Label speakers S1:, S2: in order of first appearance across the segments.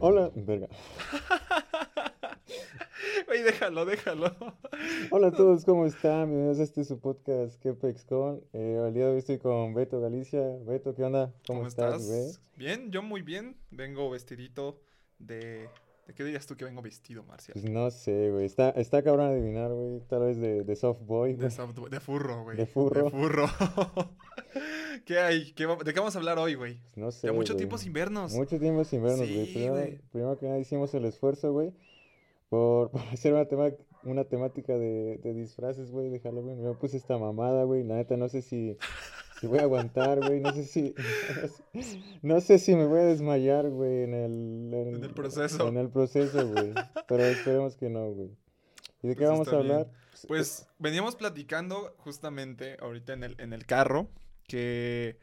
S1: Hola, verga.
S2: Güey, déjalo, déjalo.
S1: Hola a todos, ¿cómo están? Bienvenidos a este su podcast KPXCon. Eh, el día de hoy estoy con Beto Galicia. Beto, ¿qué onda? ¿Cómo,
S2: ¿Cómo
S1: estás?
S2: Bien, yo muy bien. Vengo vestidito de... ¿De qué dirías tú que vengo vestido, Marcial?
S1: Pues no sé, güey. Está, está cabrón adivinar, güey. Tal vez de, de soft boy,
S2: De, soft- de furro, güey.
S1: De furro.
S2: De furro. ¿Qué hay? ¿Qué va- ¿De qué vamos a hablar hoy, güey?
S1: Pues no sé,
S2: Ya mucho
S1: güey.
S2: tiempo sin vernos.
S1: Mucho tiempo sin vernos, güey. Primero,
S2: güey.
S1: primero que nada hicimos el esfuerzo, güey, por, por hacer una, tema, una temática de, de disfraces, güey, de Halloween. Me puse esta mamada, güey. La neta, no sé si, si voy a aguantar, güey. No sé si... No sé si me voy a desmayar, güey, en el...
S2: En el proceso.
S1: En el proceso, güey. Pero esperemos que no, güey. ¿Y de qué
S2: Pues
S1: vamos a
S2: bien.
S1: hablar?
S2: Pues veníamos platicando justamente ahorita en el, en el carro que,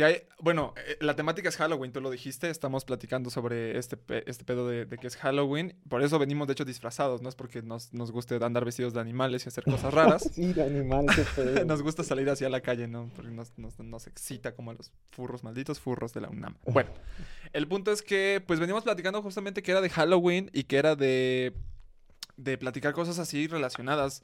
S2: que hay, bueno, eh, la temática es Halloween, tú lo dijiste, estamos platicando sobre este, este pedo de, de que es Halloween, por eso venimos de hecho disfrazados, no es porque nos, nos guste andar vestidos de animales y hacer cosas raras,
S1: Sí, de animales,
S2: nos gusta salir hacia la calle, ¿no? Porque nos, nos, nos excita como a los furros, malditos furros de la UNAM. Bueno, el punto es que pues venimos platicando justamente que era de Halloween y que era de, de platicar cosas así relacionadas.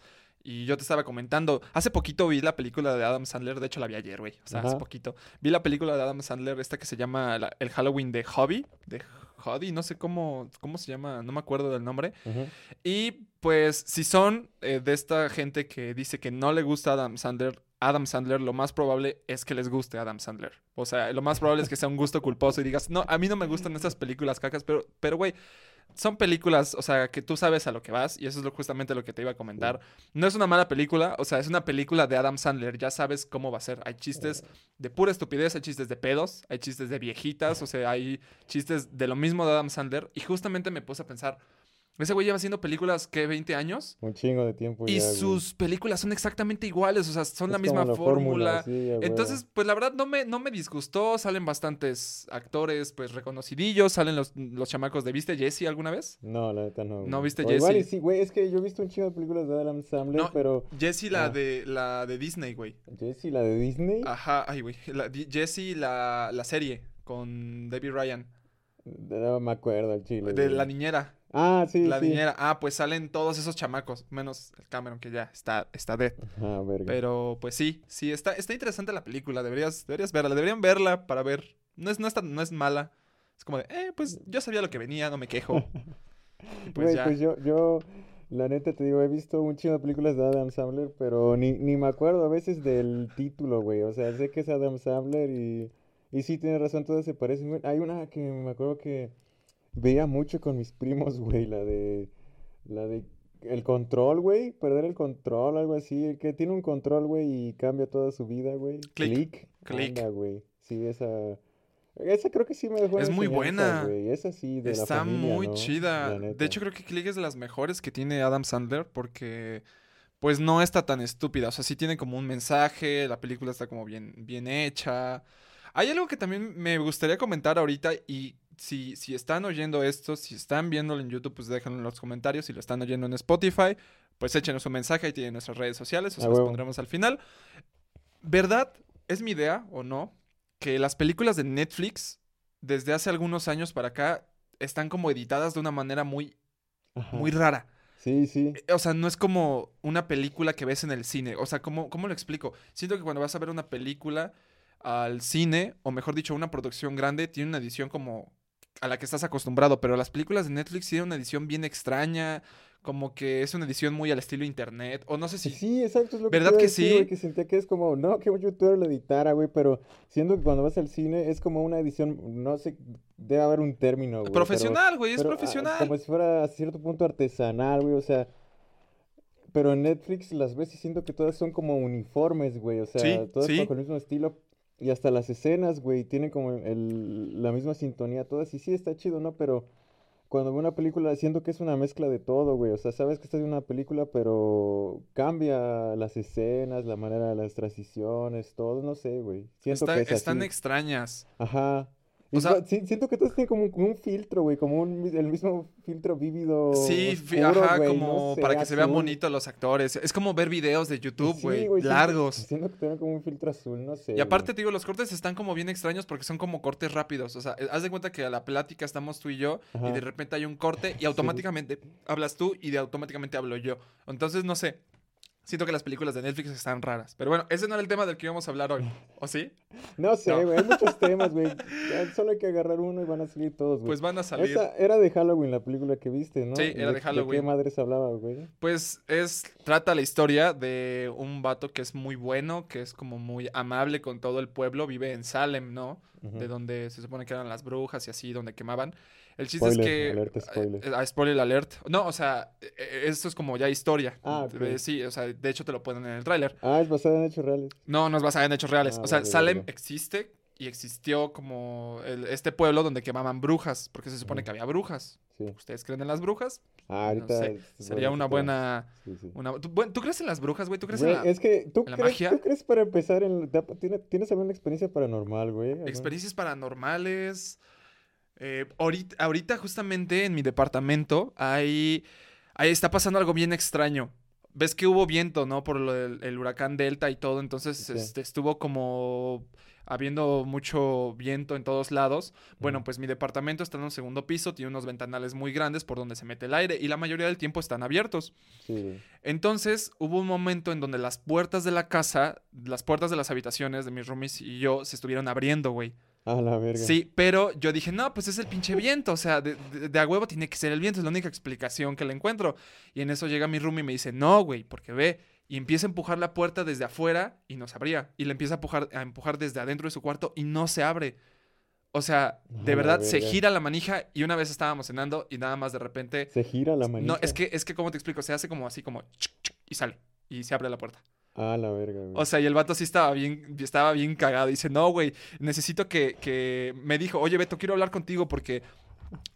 S2: Y yo te estaba comentando, hace poquito vi la película de Adam Sandler, de hecho la vi ayer, güey, o sea, hace poquito. Vi la película de Adam Sandler, esta que se llama la- El Halloween de Hobby, de Hobby, no sé cómo, cómo se llama, no me acuerdo del nombre. Y pues si son eh, de esta gente que dice que no le gusta Adam Sandler, Adam Sandler, lo más probable es que les guste Adam Sandler. O sea, lo más probable es que sea un gusto culposo y digas, no, a mí no me gustan estas películas cacas, pero, pero güey, son películas, o sea, que tú sabes a lo que vas y eso es lo, justamente lo que te iba a comentar. No es una mala película, o sea, es una película de Adam Sandler, ya sabes cómo va a ser. Hay chistes de pura estupidez, hay chistes de pedos, hay chistes de viejitas, o sea, hay chistes de lo mismo de Adam Sandler y justamente me puse a pensar, ese güey lleva haciendo películas, ¿qué? ¿20 años?
S1: Un chingo de tiempo
S2: Y
S1: ya, güey.
S2: sus películas son exactamente iguales, o sea, son la misma
S1: como la
S2: fórmula.
S1: sí, a huevo.
S2: Entonces, pues la verdad no me, no me disgustó, salen bastantes actores pues reconocidillos, salen los, los chamacos de ¿Viste Jesse alguna vez?
S1: No, la neta no.
S2: ¿No viste
S1: O igual y sí, güey, es que yo he visto un chingo de películas de Adam Sandler,
S2: No.
S1: pero
S2: Jessie la
S1: Ah.
S2: de la de Disney, güey.
S1: Jessie, la de Disney,
S2: Ajá, ay güey, la, Jessie la, la serie con Debbie Ryan,
S1: no me acuerdo al chile.
S2: de
S1: güey.
S2: la niñera,
S1: Ah, sí,
S2: la
S1: sí.
S2: niñera. Ah, pues salen todos esos chamacos, menos el Cameron que ya está está dead.
S1: Ah, verga.
S2: Pero pues sí, sí, está, está interesante la película. Deberías, deberías verla. Deberían verla para ver. No es, no es, tan- no es mala. Es como de, eh, pues yo sabía lo que venía, no me quejo. Y pues ya.
S1: pues yo, yo, la neta te digo, he visto un chingo de películas de Adam Sandler, pero ni, ni me acuerdo a veces del título, güey. O sea, sé que es Adam Sandler y, y sí, tienes razón, todas se parecen. Hay una que me acuerdo que veía mucho con mis primos, güey, la de, la de el control, güey, perder el control, algo así. El que tiene un control, güey, y cambia toda su vida, güey.
S2: Click.
S1: Click. Güey. Sí, esa. Esa creo que sí me dejó
S2: Es muy buena.
S1: güey. Esa sí, de la
S2: Está
S1: familia,
S2: muy
S1: ¿no?
S2: chida.
S1: La.
S2: De hecho, creo que Click es de las mejores que tiene Adam Sandler porque pues no está tan estúpida. O sea, sí tiene como un mensaje, la película está como bien, bien hecha. Hay algo que también me gustaría comentar ahorita y si, si están oyendo esto, si están viéndolo en YouTube, pues déjenlo en los comentarios. Si lo están oyendo en Spotify, pues échenos un mensaje, ahí tienen nuestras redes sociales, o los
S1: huevo.
S2: pondremos al final. ¿Verdad? ¿Es mi idea o no? Que las películas de Netflix, desde hace algunos años para acá, están como editadas de una manera muy,
S1: Ajá.
S2: muy rara.
S1: Sí, sí.
S2: Eh, O sea, no es como una película que ves en el cine. O sea, ¿cómo, cómo lo explico? Siento que cuando vas a ver una película al cine, o mejor dicho, una producción grande, tiene una edición como a la que estás acostumbrado, pero las películas de Netflix tienen una edición bien extraña, como que es una edición muy al estilo internet, o no sé si...
S1: Sí, exacto, es lo que
S2: ¿Verdad que
S1: decir,
S2: sí?
S1: güey, que sentía que es como, no, que un youtuber lo editara, güey, pero siendo que cuando vas al cine es como una edición, no sé, debe haber un término, güey, pero-
S2: Profesional, güey, es
S1: pero, ah,
S2: profesional.
S1: como si fuera a cierto punto artesanal, güey, o sea, pero en Netflix las ves y siento que todas son como uniformes, güey, o sea,
S2: Sí,
S1: todas
S2: sí.
S1: bajo el mismo estilo, y hasta las escenas, güey, tienen como el, la misma sintonía todas, y sí, está chido, ¿no? Pero cuando veo una película siento que es una mezcla de todo, güey, o sea, sabes que estás viendo una película, pero cambia las escenas, la manera de las transiciones, todo, no sé, güey, siento
S2: Está-
S1: que es
S2: están
S1: así.
S2: extrañas.
S1: Ajá.
S2: O sea,
S1: sí, siento que todos tienen como un, como un filtro, güey, como un, el mismo filtro vívido.
S2: sí,
S1: oscuro,
S2: ajá,
S1: güey,
S2: como
S1: no sé,
S2: para que se vean
S1: azul.
S2: bonitos los actores. Es como ver videos de YouTube,
S1: Sí,
S2: güey, largos.
S1: Siento que tienen como un filtro azul, no sé.
S2: Y aparte, te digo, los cortes están como bien extraños porque son como cortes rápidos. O sea, eh, haz de cuenta que a la plática estamos tú y yo y de repente hay un corte y automáticamente hablas tú y de automáticamente hablo yo. Entonces, no sé. Siento que las películas de Netflix están raras. Pero bueno, ese no era el tema del que íbamos a hablar hoy. ¿O sí?
S1: No sé,
S2: No.
S1: güey, hay muchos temas, güey. Solo hay que agarrar uno y van a salir todos, güey.
S2: Pues van a salir.
S1: Esa era de Halloween la película que viste, ¿no?
S2: Sí, era de
S1: ¿De
S2: Halloween.
S1: qué madres hablaba, güey?
S2: Pues es, trata la historia de un vato que es muy bueno, que es como muy amable con todo el pueblo, vive en Salem, ¿no? De donde se supone que eran las brujas y así, donde quemaban. El chiste
S1: Spoiler,
S2: es que...
S1: alerta spoiler.
S2: eh, ah, spoiler alert. No, o sea, eh, eh, esto es como ya historia.
S1: Ah, ok.
S2: Eh, Sí, o sea, de hecho te lo ponen en el tráiler.
S1: Ah, es basada en hechos reales.
S2: No, no es basada en hechos reales.
S1: Ah,
S2: o sea,
S1: vale,
S2: Salem
S1: vale.
S2: existe y existió como el- este pueblo donde quemaban brujas, porque se supone que había brujas.
S1: Sí.
S2: ¿Ustedes creen en las brujas?
S1: Ah, ahorita.
S2: sé, Sería una buena...
S1: Sí, sí.
S2: Una... ¿Tú, bueno, ¿tú crees en las brujas, güey? ¿Tú crees
S1: Güey,
S2: en la...
S1: es que tú crees,
S2: magia?
S1: tú crees para empezar en ¿tienes, ¿tienes alguna experiencia paranormal, güey?
S2: Experiencias paranormales? Eh, ahorita, ahorita justamente en mi departamento hay, ahí está pasando algo bien extraño. Ves que hubo viento, ¿no? Por lo del el huracán Delta y todo, entonces
S1: Sí.
S2: este, estuvo como habiendo mucho viento en todos lados. Bueno, pues mi departamento está en un segundo piso, tiene unos ventanales muy grandes por donde se mete el aire y la mayoría del tiempo están abiertos.
S1: Sí.
S2: Entonces hubo un momento en donde las puertas de la casa, las puertas de las habitaciones de mis roomies y yo se estuvieron abriendo, güey.
S1: Ah, la verga.
S2: Sí, pero yo dije, no, pues es el pinche viento, o sea, de, de- de a huevo tiene que ser el viento, es la única explicación que le encuentro. Y en eso llega mi roomie y me dice, no, güey, porque ve, y empieza a empujar la puerta desde afuera y no se abría. Y le empieza a empujar, a empujar desde adentro de su cuarto y no se abre. O sea,
S1: A
S2: de verdad, se gira la manija y una vez estábamos cenando y nada más de repente...
S1: Se gira la manita.
S2: No, es que, es que, ¿cómo te explico? Se hace como así, como... y sale. Y se abre la puerta.
S1: Ah, la verga, güey.
S2: O sea, y el vato sí estaba bien, estaba bien cagado. Dice, no, güey, necesito que, que... Me dijo, oye, Beto, quiero hablar contigo porque...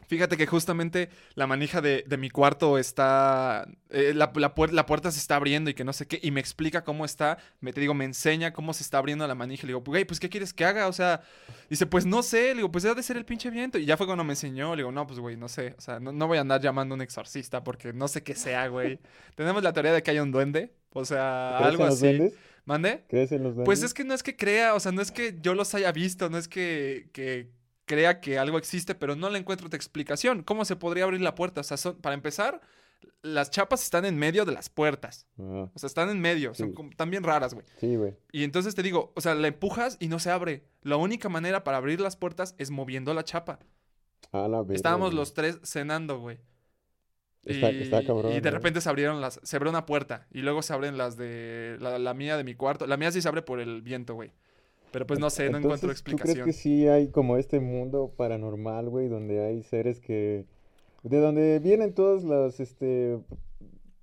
S2: Fíjate que justamente la manija de, de mi cuarto está... eh, la, la puer- la puerta se está abriendo y que no sé qué. Y me explica cómo está. Me te digo, me enseña cómo se está abriendo la manija. Le digo, güey, pues, ¿qué quieres que haga? O sea, dice, pues, no sé. Le digo, pues, debe de ser el pinche viento. Y ya fue cuando me enseñó. Le digo, no, pues, güey, no sé. O sea, no, no voy a andar llamando a un exorcista porque no sé qué sea, güey. Tenemos la teoría de que hay un duende. O sea,
S1: ¿Crees
S2: algo
S1: en los
S2: así. ¿Mande?
S1: ¿Crees en los duendes?
S2: Pues es que no es que crea, o sea, no es que yo los haya visto, no es que, que crea que algo existe, pero no le encuentro otra explicación. ¿Cómo se podría abrir la puerta? O sea, son- para empezar, las chapas están en medio de las puertas.
S1: Ah,
S2: O sea, están en medio, son como- están bien raras, güey.
S1: sí, güey.
S2: Y entonces te digo, o sea, la empujas y no se abre. La única manera para abrir las puertas es moviendo la chapa.
S1: Ah, la verga.
S2: Estábamos
S1: güey.
S2: los tres cenando, güey.
S1: Está,
S2: y,
S1: está cabrón.
S2: y de
S1: ¿eh?
S2: repente se abrieron las, se abrió una puerta y luego se abren las de la, la mía de mi cuarto. La mía sí se abre por el viento, güey. Pero pues no sé, no encuentro
S1: Entonces, ¿Tú
S2: explicación.
S1: crees que sí hay como este mundo paranormal, güey, donde hay seres que... De donde vienen todas las, este,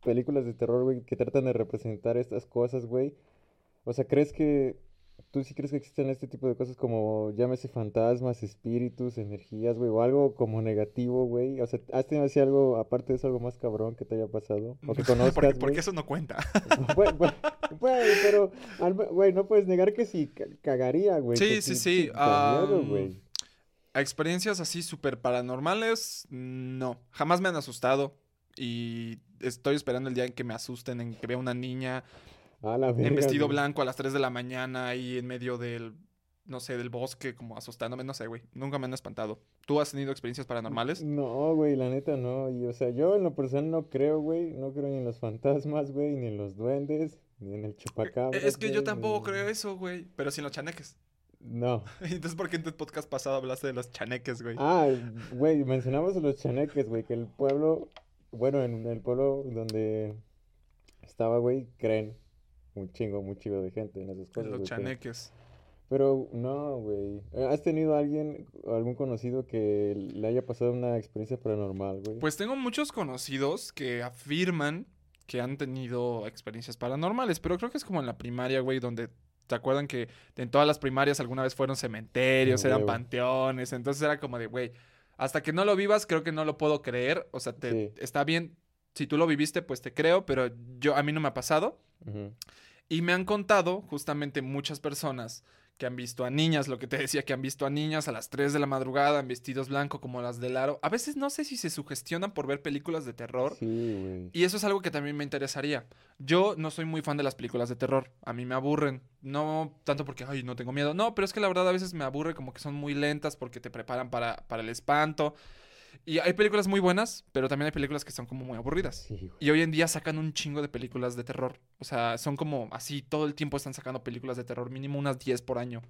S1: películas de terror, güey, que tratan de representar estas cosas, güey? O sea, ¿crees que... ¿Tú sí crees que existen este tipo de cosas como, llámese fantasmas, espíritus, energías, güey, o algo como negativo, güey? O sea, ¿has tenido así algo, aparte de eso, algo más cabrón que te haya pasado? O que conozcas,
S2: porque, eso no cuenta.
S1: Güey, pero, güey, no puedes negar que sí ca- cagaría, güey.
S2: Sí, sí, sí. A experiencias así súper paranormales, no. Jamás me han asustado. Y estoy esperando el día en que me asusten, en que vea una niña en vestido blanco a las 3 de la mañana ahí en medio del, no sé, del bosque, como asustándome, no sé, güey. Nunca me han espantado. ¿Tú has tenido experiencias paranormales?
S1: No, güey, la neta no. Y, o sea, yo en lo personal no creo, güey. No creo ni en los fantasmas, güey, ni en los duendes, ni en el chupacabras,
S2: Es que yo tampoco
S1: ni-
S2: creo eso, güey. Pero sin los chaneques.
S1: No.
S2: Entonces, ¿por qué en tu podcast pasado hablaste de los chaneques, güey?
S1: Ah, güey, mencionamos a los chaneques, güey, que el pueblo, bueno, en el pueblo donde estaba, güey, creen un chingo, muy chido de gente en esas cosas,
S2: los chaneques.
S1: Pero no, güey. ¿Has tenido alguien, algún conocido que le haya pasado una experiencia paranormal, güey?
S2: Pues tengo muchos conocidos que afirman que han tenido experiencias paranormales, pero creo que es como en la primaria, güey, donde te acuerdan que en todas las primarias alguna vez fueron cementerios,
S1: Ah,
S2: eran panteones, entonces era como de, güey, hasta que no lo vivas creo que no lo puedo creer, o sea, te,
S1: Sí.
S2: está bien, si tú lo viviste, pues te creo, pero yo a mí no me ha pasado. Y me han contado justamente muchas personas que han visto a niñas, lo que te decía, que han visto a niñas a las 3 de la madrugada en vestidos blancos como las de Laro. A veces no sé si se sugestionan por ver películas de terror.
S1: Sí.
S2: Y eso es algo que también me interesaría. Yo no soy muy fan de las películas de terror. A mí me aburren. No tanto porque, ay, no tengo miedo. No, pero es que la verdad a veces me aburre como que son muy lentas porque te preparan para, para el espanto. Y hay películas muy buenas, pero también hay películas que son como muy aburridas.
S1: Sí.
S2: Y hoy en día sacan un chingo de películas de terror. O sea, son como así, todo el tiempo están sacando películas de terror, mínimo unas 10 por año.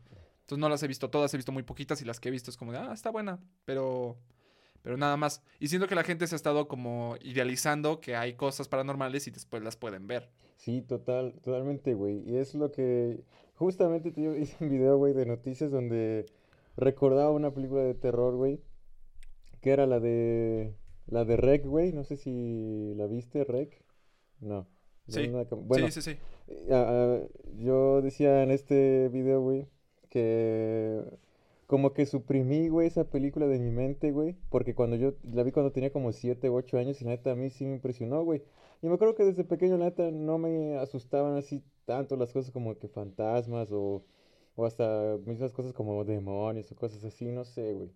S2: Entonces no las he visto todas, he visto muy poquitas y las que he visto es como de, ah, está buena, pero, pero nada más. Y siento que la gente se ha estado como idealizando que hay cosas paranormales y después las pueden ver.
S1: Sí, total, totalmente, güey. Y es lo que justamente te digo, hice un video, güey, de noticias donde recordaba una película de terror, güey, que era la de la de Rec, güey. No sé si la viste, Rec. No.
S2: Sí,
S1: No, no, Bueno,
S2: sí, sí, sí.
S1: ah, ah, yo decía en este video, güey, que como que suprimí, güey, esa película de mi mente, güey, porque cuando yo la vi cuando tenía como 7 u 8 años y la neta a mí sí me impresionó, güey. Y me acuerdo que desde pequeño, la neta, no me asustaban así tanto las cosas como que fantasmas o, o hasta mismas cosas como demonios o cosas así, no sé, güey.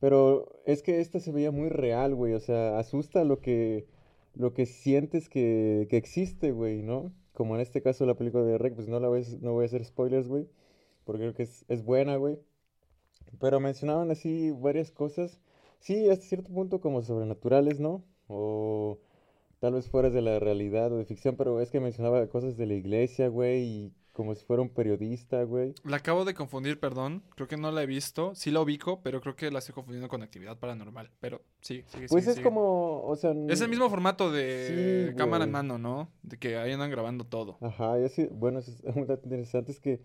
S1: Pero es que esta se veía muy real, güey, o sea, asusta lo que, lo que sientes que, que existe, güey, ¿no? Como en este caso la película de Rec, pues no la a, no voy a hacer spoilers, güey, porque creo que es, es buena, güey. Pero mencionaban así varias cosas, sí, hasta cierto punto como sobrenaturales, ¿no? O tal vez fuera de la realidad o de ficción, pero es que mencionaba cosas de la iglesia, güey, como si fuera un periodista, güey.
S2: La acabo de confundir, perdón. Creo que no la he visto. Sí la ubico, pero creo que la estoy confundiendo con actividad paranormal. Pero sí, sigue,
S1: Pues
S2: sigue,
S1: es
S2: sigue.
S1: como, o sea...
S2: Es el mismo formato de
S1: Sí,
S2: cámara en mano, ¿no? De que ahí andan grabando todo.
S1: Ajá, y así, bueno, es un dato interesante es que,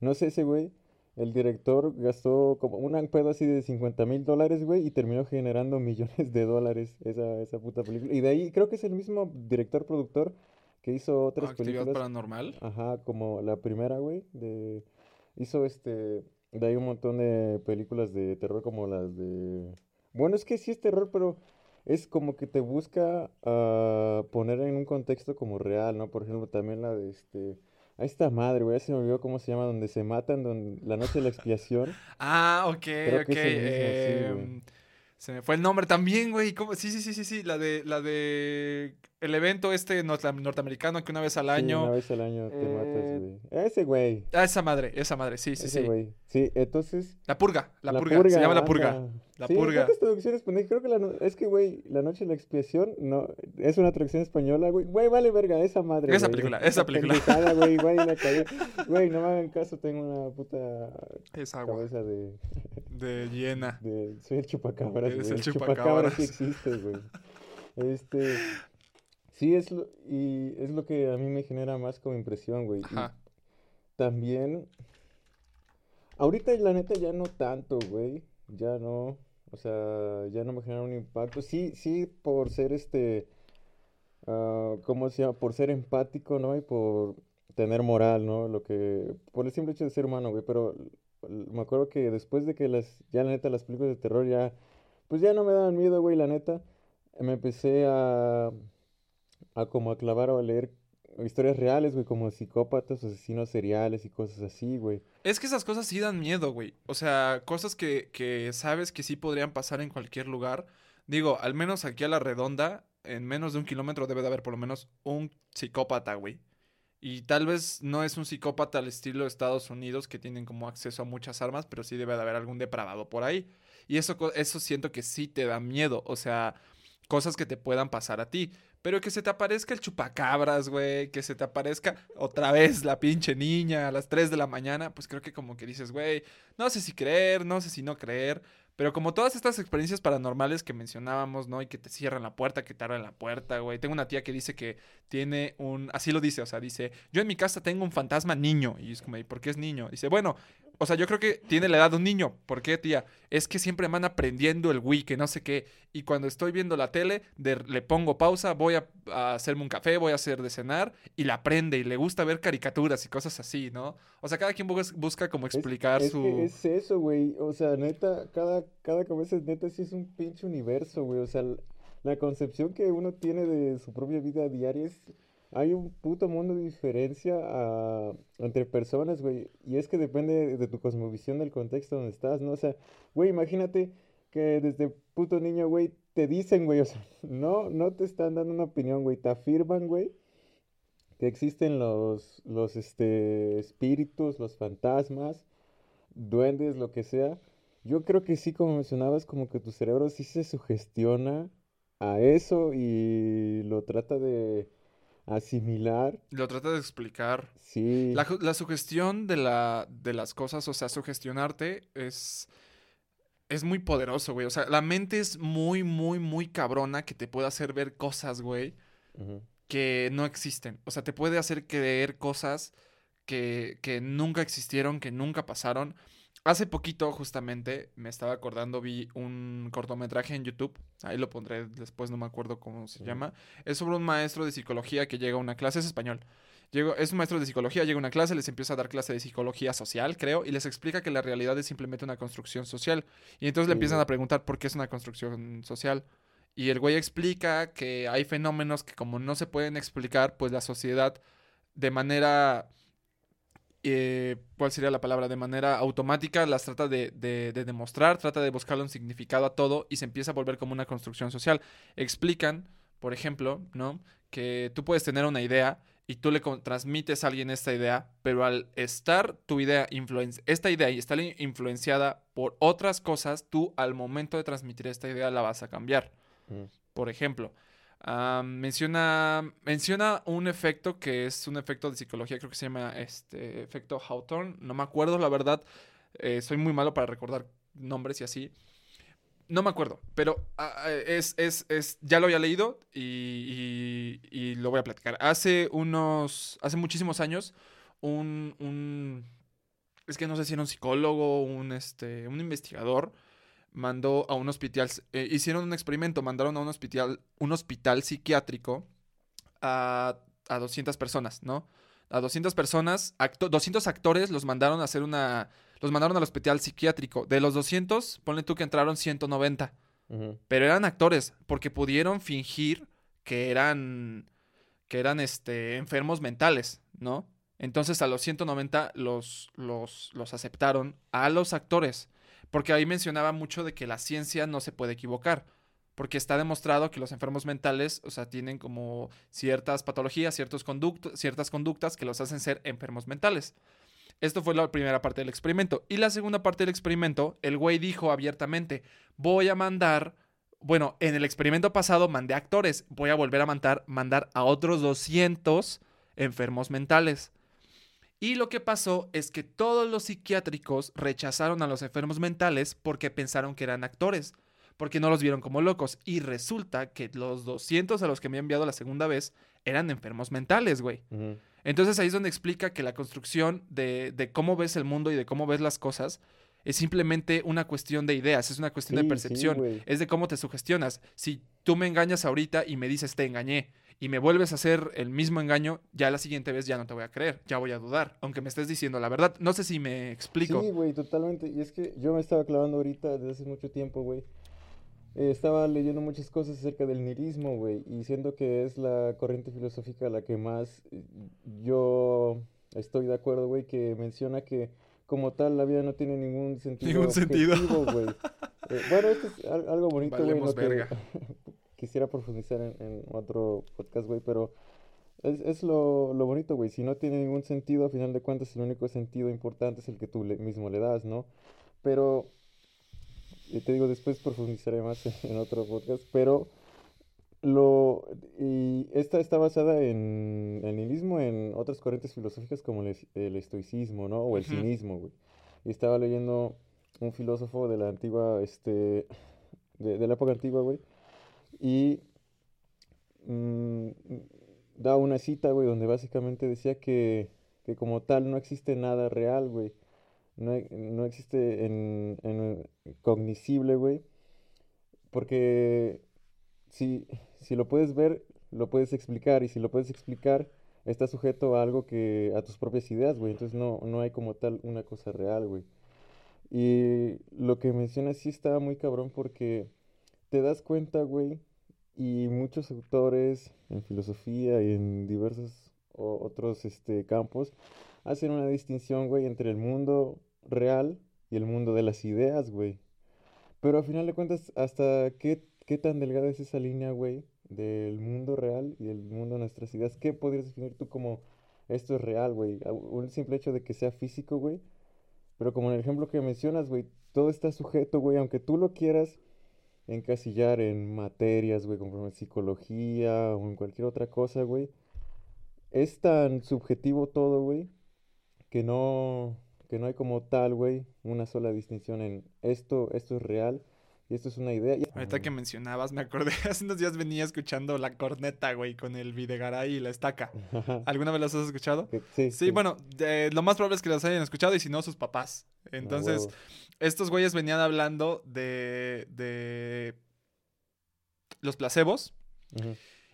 S1: no sé, ese güey, el director gastó como una pedo así de 50 mil dólares, güey, y terminó generando millones de dólares esa, esa puta película. Y de ahí creo que es el mismo director productor que hizo otras
S2: Actividad
S1: películas.
S2: paranormal.
S1: Ajá, como la primera, güey, de... Hizo este... De ahí un montón de películas de terror como las de... Bueno, es que sí es terror, pero es como que te busca ah, poner en un contexto como real, ¿no? Por ejemplo, también la de este... A esta madre, güey, se me olvidó cómo se llama, donde se matan, donde... la noche de la expiación.
S2: Ah, ok,
S1: Creo
S2: ok.
S1: que es el mismo, sí, güey.
S2: em, se me fue el nombre también, güey. ¿cómo? Sí, sí, sí, sí, sí. La de, la de el evento este norte- norteamericano que una vez al
S1: Sí,
S2: año.
S1: una vez al año te matas,
S2: Eh,
S1: güey. Ese güey,
S2: Ah, esa madre, esa madre, sí, sí,
S1: ese
S2: sí.
S1: güey. Sí, entonces...
S2: La purga, la,
S1: La
S2: purga, se llama la purga.
S1: anda.
S2: La
S1: Sí,
S2: purga.
S1: creo que es traducción española. Creo que la no- es que, güey, La Noche de la Expiación no, es una traducción española, güey. Güey, vale verga, esa madre,
S2: Esa película, esa película.
S1: güey, güey, la cagué. Güey, no me hagan caso, tengo una puta
S2: Es agua
S1: cabeza de,
S2: de hiena.
S1: de... Soy el chupacabras,
S2: Eres el
S1: chupacabras sí existe, güey. Este... Sí, es lo, y es lo que a mí me genera más como impresión, güey. Y también... Ahorita, la neta, ya no tanto, güey. Ya no. O sea, ya no me genera un impacto. Sí, sí, por ser este. ah, ¿cómo se llama? Por ser empático, ¿no? Y por tener moral, ¿no? Lo que. Por el simple hecho de ser humano, güey. Pero me acuerdo que después de que las. Ya, la neta, las películas de terror ya. Pues ya no me daban miedo, güey, la neta. Me empecé a. A como a clavar o a leer historias reales, güey, como psicópatas, asesinos seriales y cosas así, güey.
S2: Es que esas cosas sí dan miedo, güey. O sea, cosas que, que sabes que sí podrían pasar en cualquier lugar. Digo, al menos aquí a la redonda, en menos de un kilómetro debe de haber por lo menos un psicópata, güey. Y tal vez no es un psicópata al estilo Estados Unidos que tienen como acceso a muchas armas, pero sí debe de haber algún depravado por ahí. Y eso, eso siento que sí te da miedo. O sea, cosas que te puedan pasar a ti. Pero que se te aparezca el chupacabras, güey. Que se te aparezca otra vez la pinche niña a las 3 de la mañana. Pues creo que como que dices, güey, no sé si creer, no sé si no creer. Pero como todas estas experiencias paranormales que mencionábamos, ¿no? Y que te cierran la puerta, que te abren la puerta, güey. Tengo una tía que dice que tiene un... Así lo dice, o sea, dice, yo en mi casa tengo un fantasma niño. Y es como, ¿y por qué es niño? Dice, bueno, o sea, yo creo que tiene la edad de un niño. ¿Por qué, tía? Es que siempre me van aprendiendo el Wii, que no sé qué. Y cuando estoy viendo la tele, de- le pongo pausa, voy a, a hacerme un café, voy a hacer de cenar, y la aprende, y le gusta ver caricaturas y cosas así, ¿no? O sea, cada quien bus- busca como explicar
S1: es
S2: su...
S1: que es eso, güey. O sea, neta, cada, cada cabeza neta sí es un pinche universo, güey. O sea, la concepción que uno tiene de su propia vida diaria es, hay un puto mundo de diferencia ah, entre personas, güey. Y es que depende de tu cosmovisión del contexto donde estás, ¿no? O sea, güey, imagínate que desde puto niño, güey, te dicen, güey, o sea, no, no te están dando una opinión, güey, te afirman, güey, que existen los, los, este, espíritus, los fantasmas, duendes, lo que sea. Yo creo que sí, como mencionabas, como que tu cerebro sí se sugestiona a eso y lo trata de asimilar.
S2: Lo trata de explicar.
S1: Sí.
S2: La, la sugestión de, la, de las cosas, o sea, sugestionarte es, es muy poderoso, güey. O sea, la mente es muy, muy, muy cabrona que te puede hacer ver cosas, güey, que no existen. O sea, te puede hacer creer cosas que, que nunca existieron, que nunca pasaron. Hace poquito, justamente, me estaba acordando, vi un cortometraje en YouTube. Ahí lo pondré después, no me acuerdo cómo se llama. Es sobre un maestro de psicología que llega a una clase, es español. Llega- es un maestro de psicología, llega a una clase, les empieza a dar clase de psicología social, creo, y les explica que la realidad es simplemente una construcción social. Y entonces le empiezan a preguntar por qué es una construcción social. Y el güey explica que hay fenómenos que como no se pueden explicar, pues la sociedad de manera eh, ¿cuál sería la palabra? De manera automática las trata de, de- de demostrar, trata de buscarle un significado a todo y se empieza a volver como una construcción social. Explican, por ejemplo, ¿no? Que tú puedes tener una idea y tú le transmites a alguien esta idea, pero al estar tu idea esta idea y estar in- influenciada por otras cosas, tú al momento de transmitir esta idea la vas a cambiar.
S1: Ujú.
S2: Por ejemplo, ah, menciona, menciona un efecto que es un efecto de psicología, creo que se llama este efecto Hawthorne. No me acuerdo, la verdad. eh, soy muy malo para recordar nombres y así. No me acuerdo, pero ah, es, es, es, ya lo había leído y, y- y lo voy a platicar. Hace unos, hace muchísimos años, un, un, es que no sé si era un psicólogo, un, este, un investigador, mandó a un hospital, eh, hicieron un experimento, mandaron a un hospital, un hospital psiquiátrico a, a 200 personas, ¿no? A 200 personas, acto- 200 actores los mandaron a hacer una, los mandaron al hospital psiquiátrico. De los 200, ponle tú que entraron 190,
S1: Ujú.
S2: pero eran actores porque pudieron fingir que eran, que eran, este, enfermos mentales, ¿no? Entonces a los 190 los, los, los aceptaron a los actores. Porque ahí mencionaba mucho de que la ciencia no se puede equivocar. Porque está demostrado que los enfermos mentales, o sea, tienen como ciertas patologías, ciertos ciertas conductas que los hacen ser enfermos mentales. Esto fue la primera parte del experimento. Y la segunda parte del experimento, el güey dijo abiertamente, voy a mandar, bueno, en el experimento pasado mandé actores, voy a volver a mandar, mandar a otros 200 enfermos mentales. Y lo que pasó es que todos los psiquiátricos rechazaron a los enfermos mentales porque pensaron que eran actores, porque no los vieron como locos. Y resulta que los 200 a los que me ha enviado la segunda vez eran enfermos mentales, güey. Entonces ahí es donde explica que la construcción de, de cómo ves el mundo y de cómo ves las cosas es simplemente una cuestión de ideas, es una cuestión
S1: Sí,
S2: de percepción, es de cómo te sugestionas. Si tú me engañas ahorita y me dices te engañé y me vuelves a hacer el mismo engaño, ya la siguiente vez ya no te voy a creer, ya voy a dudar, aunque me estés diciendo la verdad. No sé si me explico.
S1: Sí, güey, totalmente. Y es que yo me estaba clavando ahorita desde hace mucho tiempo, güey. Eh, estaba leyendo muchas cosas acerca del nihilismo, güey, y siento que es la corriente filosófica a la que más eh, yo estoy de acuerdo, güey, que menciona que como tal la vida no tiene ningún sentido
S2: Ningún sentido.
S1: objetivo, güey. Eh, bueno, esto es al- algo bonito, güey, en quisiera profundizar en, en otro podcast, güey, pero es, es lo, lo bonito, güey. Si no tiene ningún sentido, a final de cuentas, el único sentido importante es el que tú le- mismo le das, ¿no? Pero, eh, te digo, después profundizaré más en, otro podcast, pero lo, y esta está basada en el nihilismo, en otras corrientes filosóficas como el, el estoicismo, ¿no? O el cinismo, güey. Y estaba leyendo un filósofo de la antigua, este, de, de la época antigua, güey, y mm, da una cita, güey, donde básicamente decía que, que como tal no existe nada real, güey. No, no existe en, en cognoscible, güey. Porque si, si lo puedes ver, lo puedes explicar. Y si lo puedes explicar, está sujeto a algo que, a tus propias ideas, güey. Entonces no, no hay como tal una cosa real, güey. Y lo que mencionas sí está muy cabrón porque te das cuenta, güey, Y muchos autores en filosofía y en diversos otros este, campos hacen una distinción, güey, entre el mundo real y el mundo de las ideas, güey. Pero al final de cuentas, ¿hasta qué, qué tan delgada es esa línea, güey, del mundo real y del mundo de nuestras ideas? ¿Qué podrías definir tú como esto es real, güey? Un simple hecho de que sea físico, güey. Pero como en el ejemplo que mencionas, güey, todo está sujeto, güey, aunque tú lo quieras encasillar en materias, güey, como en psicología o en cualquier otra cosa, güey. Es tan subjetivo todo, güey, que no, que no hay como tal, güey, una sola distinción en esto, esto es real y esto es una idea.
S2: Ahorita que mencionabas, me acordé, hace unos días venía escuchando la corneta, güey, con el Videgaray y la estaca. ¿Alguna vez los has escuchado?
S1: Que- Sí,
S2: Sí, bueno, de- lo más probable es que los hayan escuchado y si no, sus papás.
S1: A
S2: Entonces, estos güeyes venían hablando de, de los placebos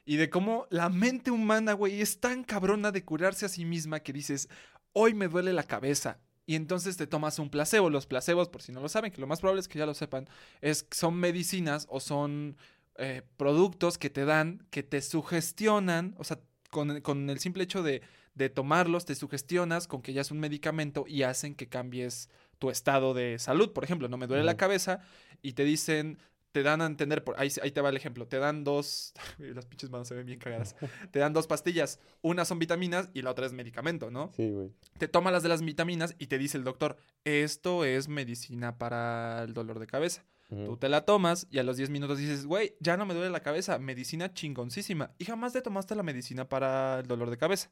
S2: y de cómo la mente humana, güey, es tan cabrona de curarse a sí misma que dices, hoy me duele la cabeza. Y entonces te tomas un placebo. Los placebos, por si no lo saben, que lo más probable es que ya lo sepan, es, son medicinas o son eh, productos que te dan, que te sugestionan, o sea, con, con el simple hecho de, de tomarlos, te sugestionas con que ya es un medicamento y hacen que cambies tu estado de salud. Por ejemplo, no me duele la cabeza y te dicen, te dan a entender, por, ahí, ahí te va el ejemplo, te dan dos, las pinches manos se ven bien cagadas, te dan dos pastillas, una son vitaminas y la otra es medicamento, ¿no?
S1: Sí, güey.
S2: Te toma las de las vitaminas y te dice el doctor, esto es medicina para el dolor de cabeza. Tú te la tomas y a los 10 minutos dices, güey, ya no me duele la cabeza, medicina chingoncísima. Y jamás te tomaste la medicina para el dolor de cabeza.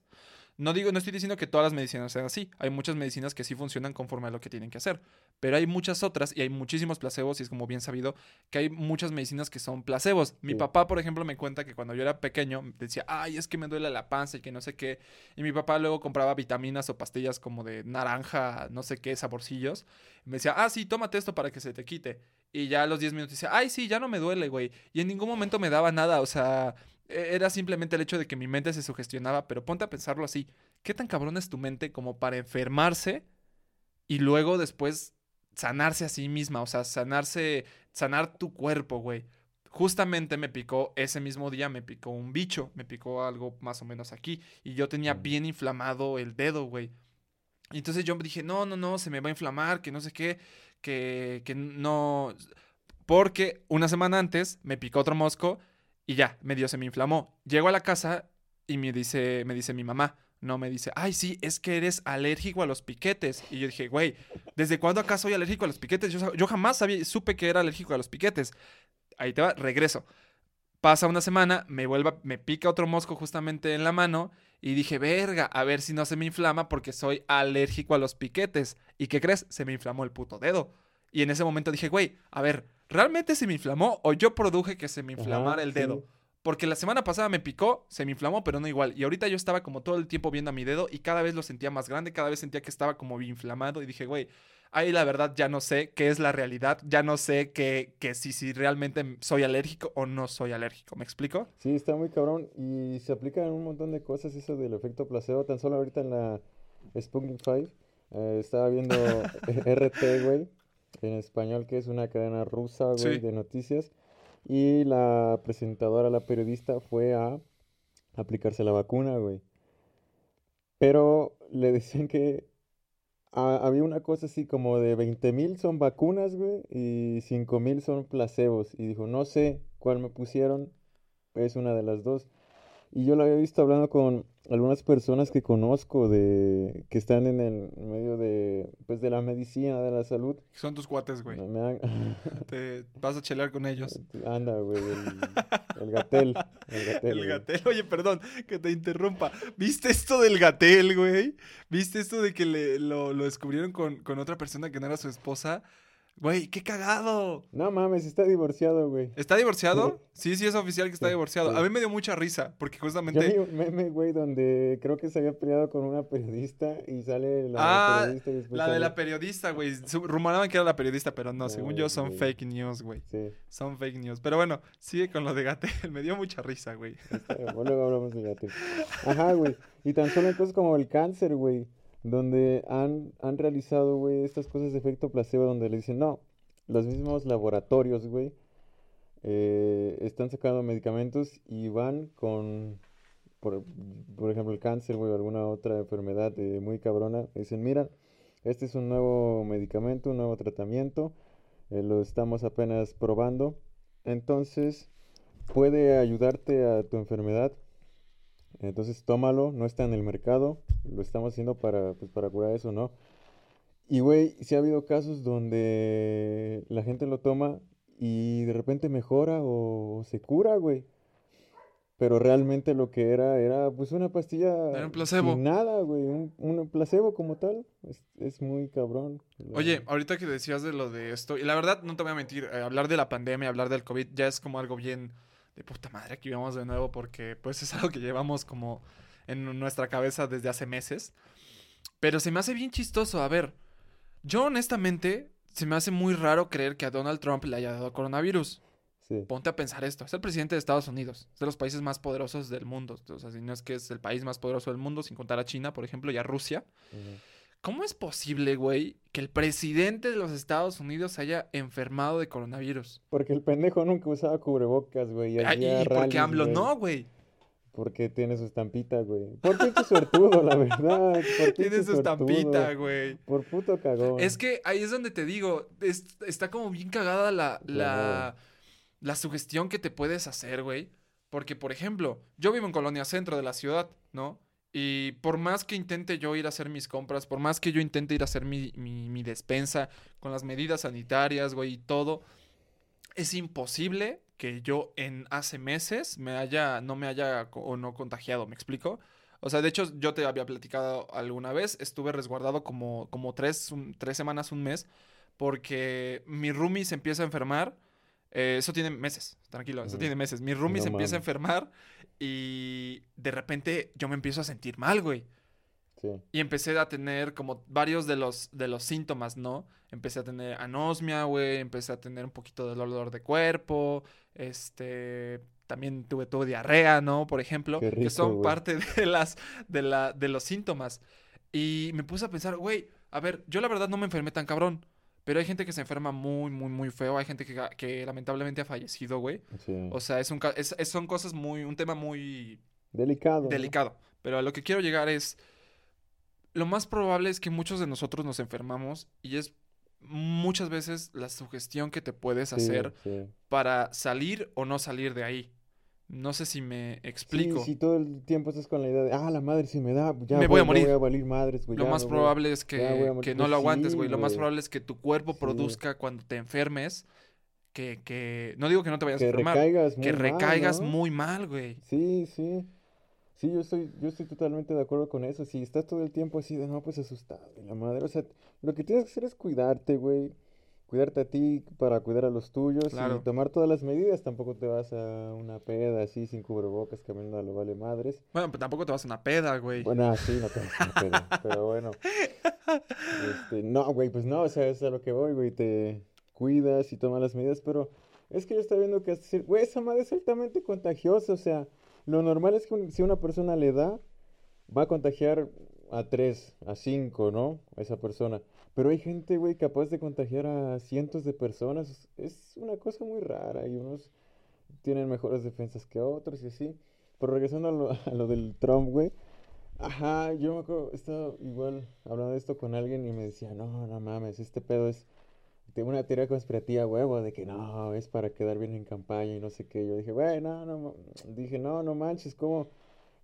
S2: No digo, no estoy diciendo que todas las medicinas sean así. Hay muchas medicinas que sí funcionan conforme a lo que tienen que hacer. Pero hay muchas otras y hay muchísimos placebos y es como bien sabido que hay muchas medicinas que son placebos. Mi papá, por ejemplo, me cuenta que cuando yo era pequeño decía, ay, es que me duele la panza y que no sé qué. Y mi papá luego compraba vitaminas o pastillas como de naranja, no sé qué, saborcillos. Y me decía, ah, sí, tómate esto para que se te quite. Y ya a los 10 minutos dice, ay, sí, ya no me duele, güey. Y en ningún momento me daba nada, o sea, e- era simplemente el hecho de que mi mente se sugestionaba. Pero ponte a pensarlo así, ¿qué tan cabrón es tu mente como para enfermarse y luego después sanarse a sí misma? O sea, sanarse, sanar tu cuerpo, güey. Justamente me picó, ese mismo día me picó un bicho, me picó algo más o menos aquí. Y yo tenía
S1: Mm.
S2: bien inflamado el dedo, güey. Y entonces yo dije, no, no, no, se me va a inflamar, que no sé qué, que, no... Porque una semana antes me picó otro mosco y ya, medio se me inflamó. Llego a la casa y me dice, me dice mi mamá, no me dice, ay, sí, es que eres alérgico a los piquetes. Y yo dije, güey, ¿desde cuándo acá soy alérgico a los piquetes? Yo, yo jamás sabía, supe que era alérgico a los piquetes. Ahí te va, regreso. Pasa una semana, me vuelve, a- me pica otro mosco justamente en la mano y dije, verga, a ver si no se me inflama porque soy alérgico a los piquetes. ¿Y qué crees? Se me inflamó el puto dedo. Y en ese momento dije, güey, a ver, ¿realmente se me inflamó o yo produje que se me inflamara
S1: Ajá,
S2: el
S1: sí.
S2: dedo? Porque la semana pasada me picó, se me inflamó, pero no igual. Y ahorita yo estaba como todo el tiempo viendo a mi dedo y cada vez lo sentía más grande, cada vez sentía que estaba como inflamado y dije, güey, ahí la verdad ya no sé qué es la realidad, ya no sé que, que si, si realmente soy alérgico o no soy alérgico. ¿Me explico?
S1: Sí, está muy cabrón y se aplica en un montón de cosas eso del efecto placebo. Tan solo ahorita en la Sputnik 5 eh, estaba viendo RT, güey, en español, que es una cadena rusa, güey,
S2: Sí.
S1: de noticias. Y la presentadora, la periodista, fue a aplicarse la vacuna, güey. Pero le decían que ha- había una cosa así como de 20 mil son vacunas, güey, y 5 mil son placebos. Y dijo, no sé cuál me pusieron, es una de las dos. Y yo lo había visto hablando con algunas personas que conozco de que están en el medio de pues de la medicina, de la salud.
S2: Son tus cuates, güey.
S1: Han-
S2: Te vas a chelear con ellos.
S1: Anda, güey, el, el gatel, el gatel,
S2: El gatel, oye, perdón que te interrumpa. ¿Viste esto del gatel, güey? ¿Viste esto de que le, lo, lo descubrieron con, con otra persona que no era su esposa? Güey, qué cagado.
S1: No mames, está divorciado, güey.
S2: ¿Está divorciado? Sí, sí, es oficial que está
S1: Sí,
S2: divorciado.
S1: sí.
S2: A mí me dio mucha risa, porque
S1: Yo vi
S2: justamente...
S1: un meme, güey, donde creo que se había peleado con una periodista y sale la
S2: Ah,
S1: periodista y
S2: La de la periodista, güey. Rumoraban que era la periodista, pero no, según yo son fake news, güey.
S1: Sí,
S2: Son fake news. Pero bueno, sigue con lo de Gatel. Me dio mucha risa, güey.
S1: luego hablamos de gatel. Ajá, güey. Y tan solo cosas como el cáncer, güey, donde han, han realizado, güey, estas cosas de efecto placebo donde le dicen, no, los mismos laboratorios, güey, eh, están sacando medicamentos y van con, por, por ejemplo, el cáncer o alguna otra enfermedad eh, muy cabrona. Dicen, mira, este es un nuevo medicamento, un nuevo tratamiento, eh, lo estamos apenas probando. Entonces, puede ayudarte a tu enfermedad. Entonces, tómalo, no está en el mercado, lo estamos haciendo para, pues, para curar eso, ¿no? Y, güey, sí ha habido casos donde la gente lo toma y de repente mejora o se cura, güey. Pero realmente lo que era era pues una pastilla
S2: Era un placebo.
S1: sin nada, güey. Un, un placebo como tal. Es, es muy cabrón. la-
S2: Oye, ahorita que decías de lo de esto, y la verdad, no te voy a mentir, eh, hablar de la pandemia, hablar del COVID, ya es como algo bien de puta madre, aquí vamos de nuevo, porque pues es algo que llevamos como en nuestra cabeza desde hace meses. Pero se me hace bien chistoso, a ver, yo honestamente, se me hace muy raro creer que a Donald Trump le haya dado coronavirus.
S1: Sí,
S2: Ponte a pensar esto, es el presidente de Estados Unidos, es de los países más poderosos del mundo, o sea, si no es que es el país más poderoso del mundo, sin contar a China, por ejemplo, y a Rusia.
S1: ujú.
S2: ¿Cómo es posible, güey, que el presidente de los Estados Unidos haya enfermado de coronavirus?
S1: Porque el pendejo nunca usaba cubrebocas, güey. y
S2: Ay,
S1: hacía
S2: ¿Y por qué
S1: rallies,
S2: AMLO
S1: güey.
S2: no, güey?
S1: Porque tiene su estampita, güey. Por pinche suertudo, la verdad. Por
S2: Tiene su estampita, güey.
S1: Por puto cagón.
S2: Es que ahí es donde te digo, es- está como bien cagada la, la, la sugestión que te puedes hacer, güey. Porque, por ejemplo, yo vivo en Colonia Centro de la ciudad, ¿no? Y por más que intente yo ir a hacer mis compras, por más que yo intente ir a hacer mi, mi, despensa con las medidas sanitarias, güey, y todo, es imposible que yo en hace meses me haya, no me haya o no contagiado, ¿me explico? O sea, de hecho, yo te había platicado alguna vez, estuve resguardado como, como tres, tres semanas, un mes, porque mi roomie se empieza a enfermar. Eh, eso tiene meses, tranquilo, eso tiene meses. Mi roomie
S1: No
S2: se empieza a enfermar y de repente yo me empiezo a sentir mal, güey.
S1: Sí.
S2: Y empecé a tener como varios de los, de los síntomas, ¿no? Empecé a tener anosmia, güey, empecé a tener un poquito de dolor de cuerpo, este, también tuve, tuve diarrea, ¿no? Por ejemplo, que son parte de las, de la, de los síntomas. Y me puse a pensar, güey, a ver, yo la verdad no me enfermé tan cabrón, pero hay gente que se enferma muy, muy, muy feo, hay gente que, que lamentablemente ha fallecido, güey.
S1: Sí.
S2: O sea, es un, es- es- son cosas muy, un tema muy
S1: Delicado. ¿no?
S2: delicado. Pero a lo que quiero llegar es, lo más probable es que muchos de nosotros nos enfermamos y es muchas veces la sugestión que te puedes
S1: Sí,
S2: hacer
S1: sí.
S2: para salir o no salir de ahí. No sé si me explico.
S1: Sí, si todo el tiempo estás con la idea de, ah, la madre, si me da, ya
S2: Me voy a morir.
S1: voy a madres, güey.
S2: Lo más
S1: a-
S2: probable es
S1: a
S2: que,
S1: morir".
S2: que no
S1: Pues
S2: lo aguantes,
S1: sí,
S2: güey. Lo más probable es que tu cuerpo
S1: Sí.
S2: produzca cuando te enfermes, que, que... No digo que no te vayas a
S1: Que
S2: enfermar,
S1: recaigas muy
S2: que
S1: mal,
S2: recaigas
S1: ¿no?
S2: muy mal, güey.
S1: Sí, sí. Sí, yo estoy, yo estoy totalmente de acuerdo con eso. Si estás todo el tiempo así de no, pues asustado, la madre. O sea, lo que tienes que hacer es cuidarte, güey. Cuidarte a ti para cuidar a los tuyos
S2: Claro.
S1: y tomar todas las medidas. Tampoco te vas a una peda así sin cubrebocas caminando a lo vale madres.
S2: Bueno, pues tampoco te vas a una peda, güey.
S1: Bueno, ah, sí, no te vas a una peda, pero bueno. Este, no, güey, pues no, o sea, es a lo que voy, güey. Te cuidas y tomas las medidas, pero es que yo estaba viendo que, hasta cier- güey, esa madre es altamente contagiosa. O sea, lo normal es que un- si una persona le da, va a contagiar a tres, a cinco, ¿no? A esa persona. Pero hay gente, güey, capaz de contagiar a cientos de personas. Es una cosa muy rara y unos tienen mejores defensas que otros y así. Pero regresando a lo, a lo del Trump, güey. Ajá, yo me acuerdo, estaba igual hablando de esto con alguien y me decía, no, no mames, este pedo es de una teoría conspirativa, huevo, de que no, es para quedar bien en campaña y no sé qué. Yo dije, güey, no, no, ma-". dije, no, no manches, ¿cómo,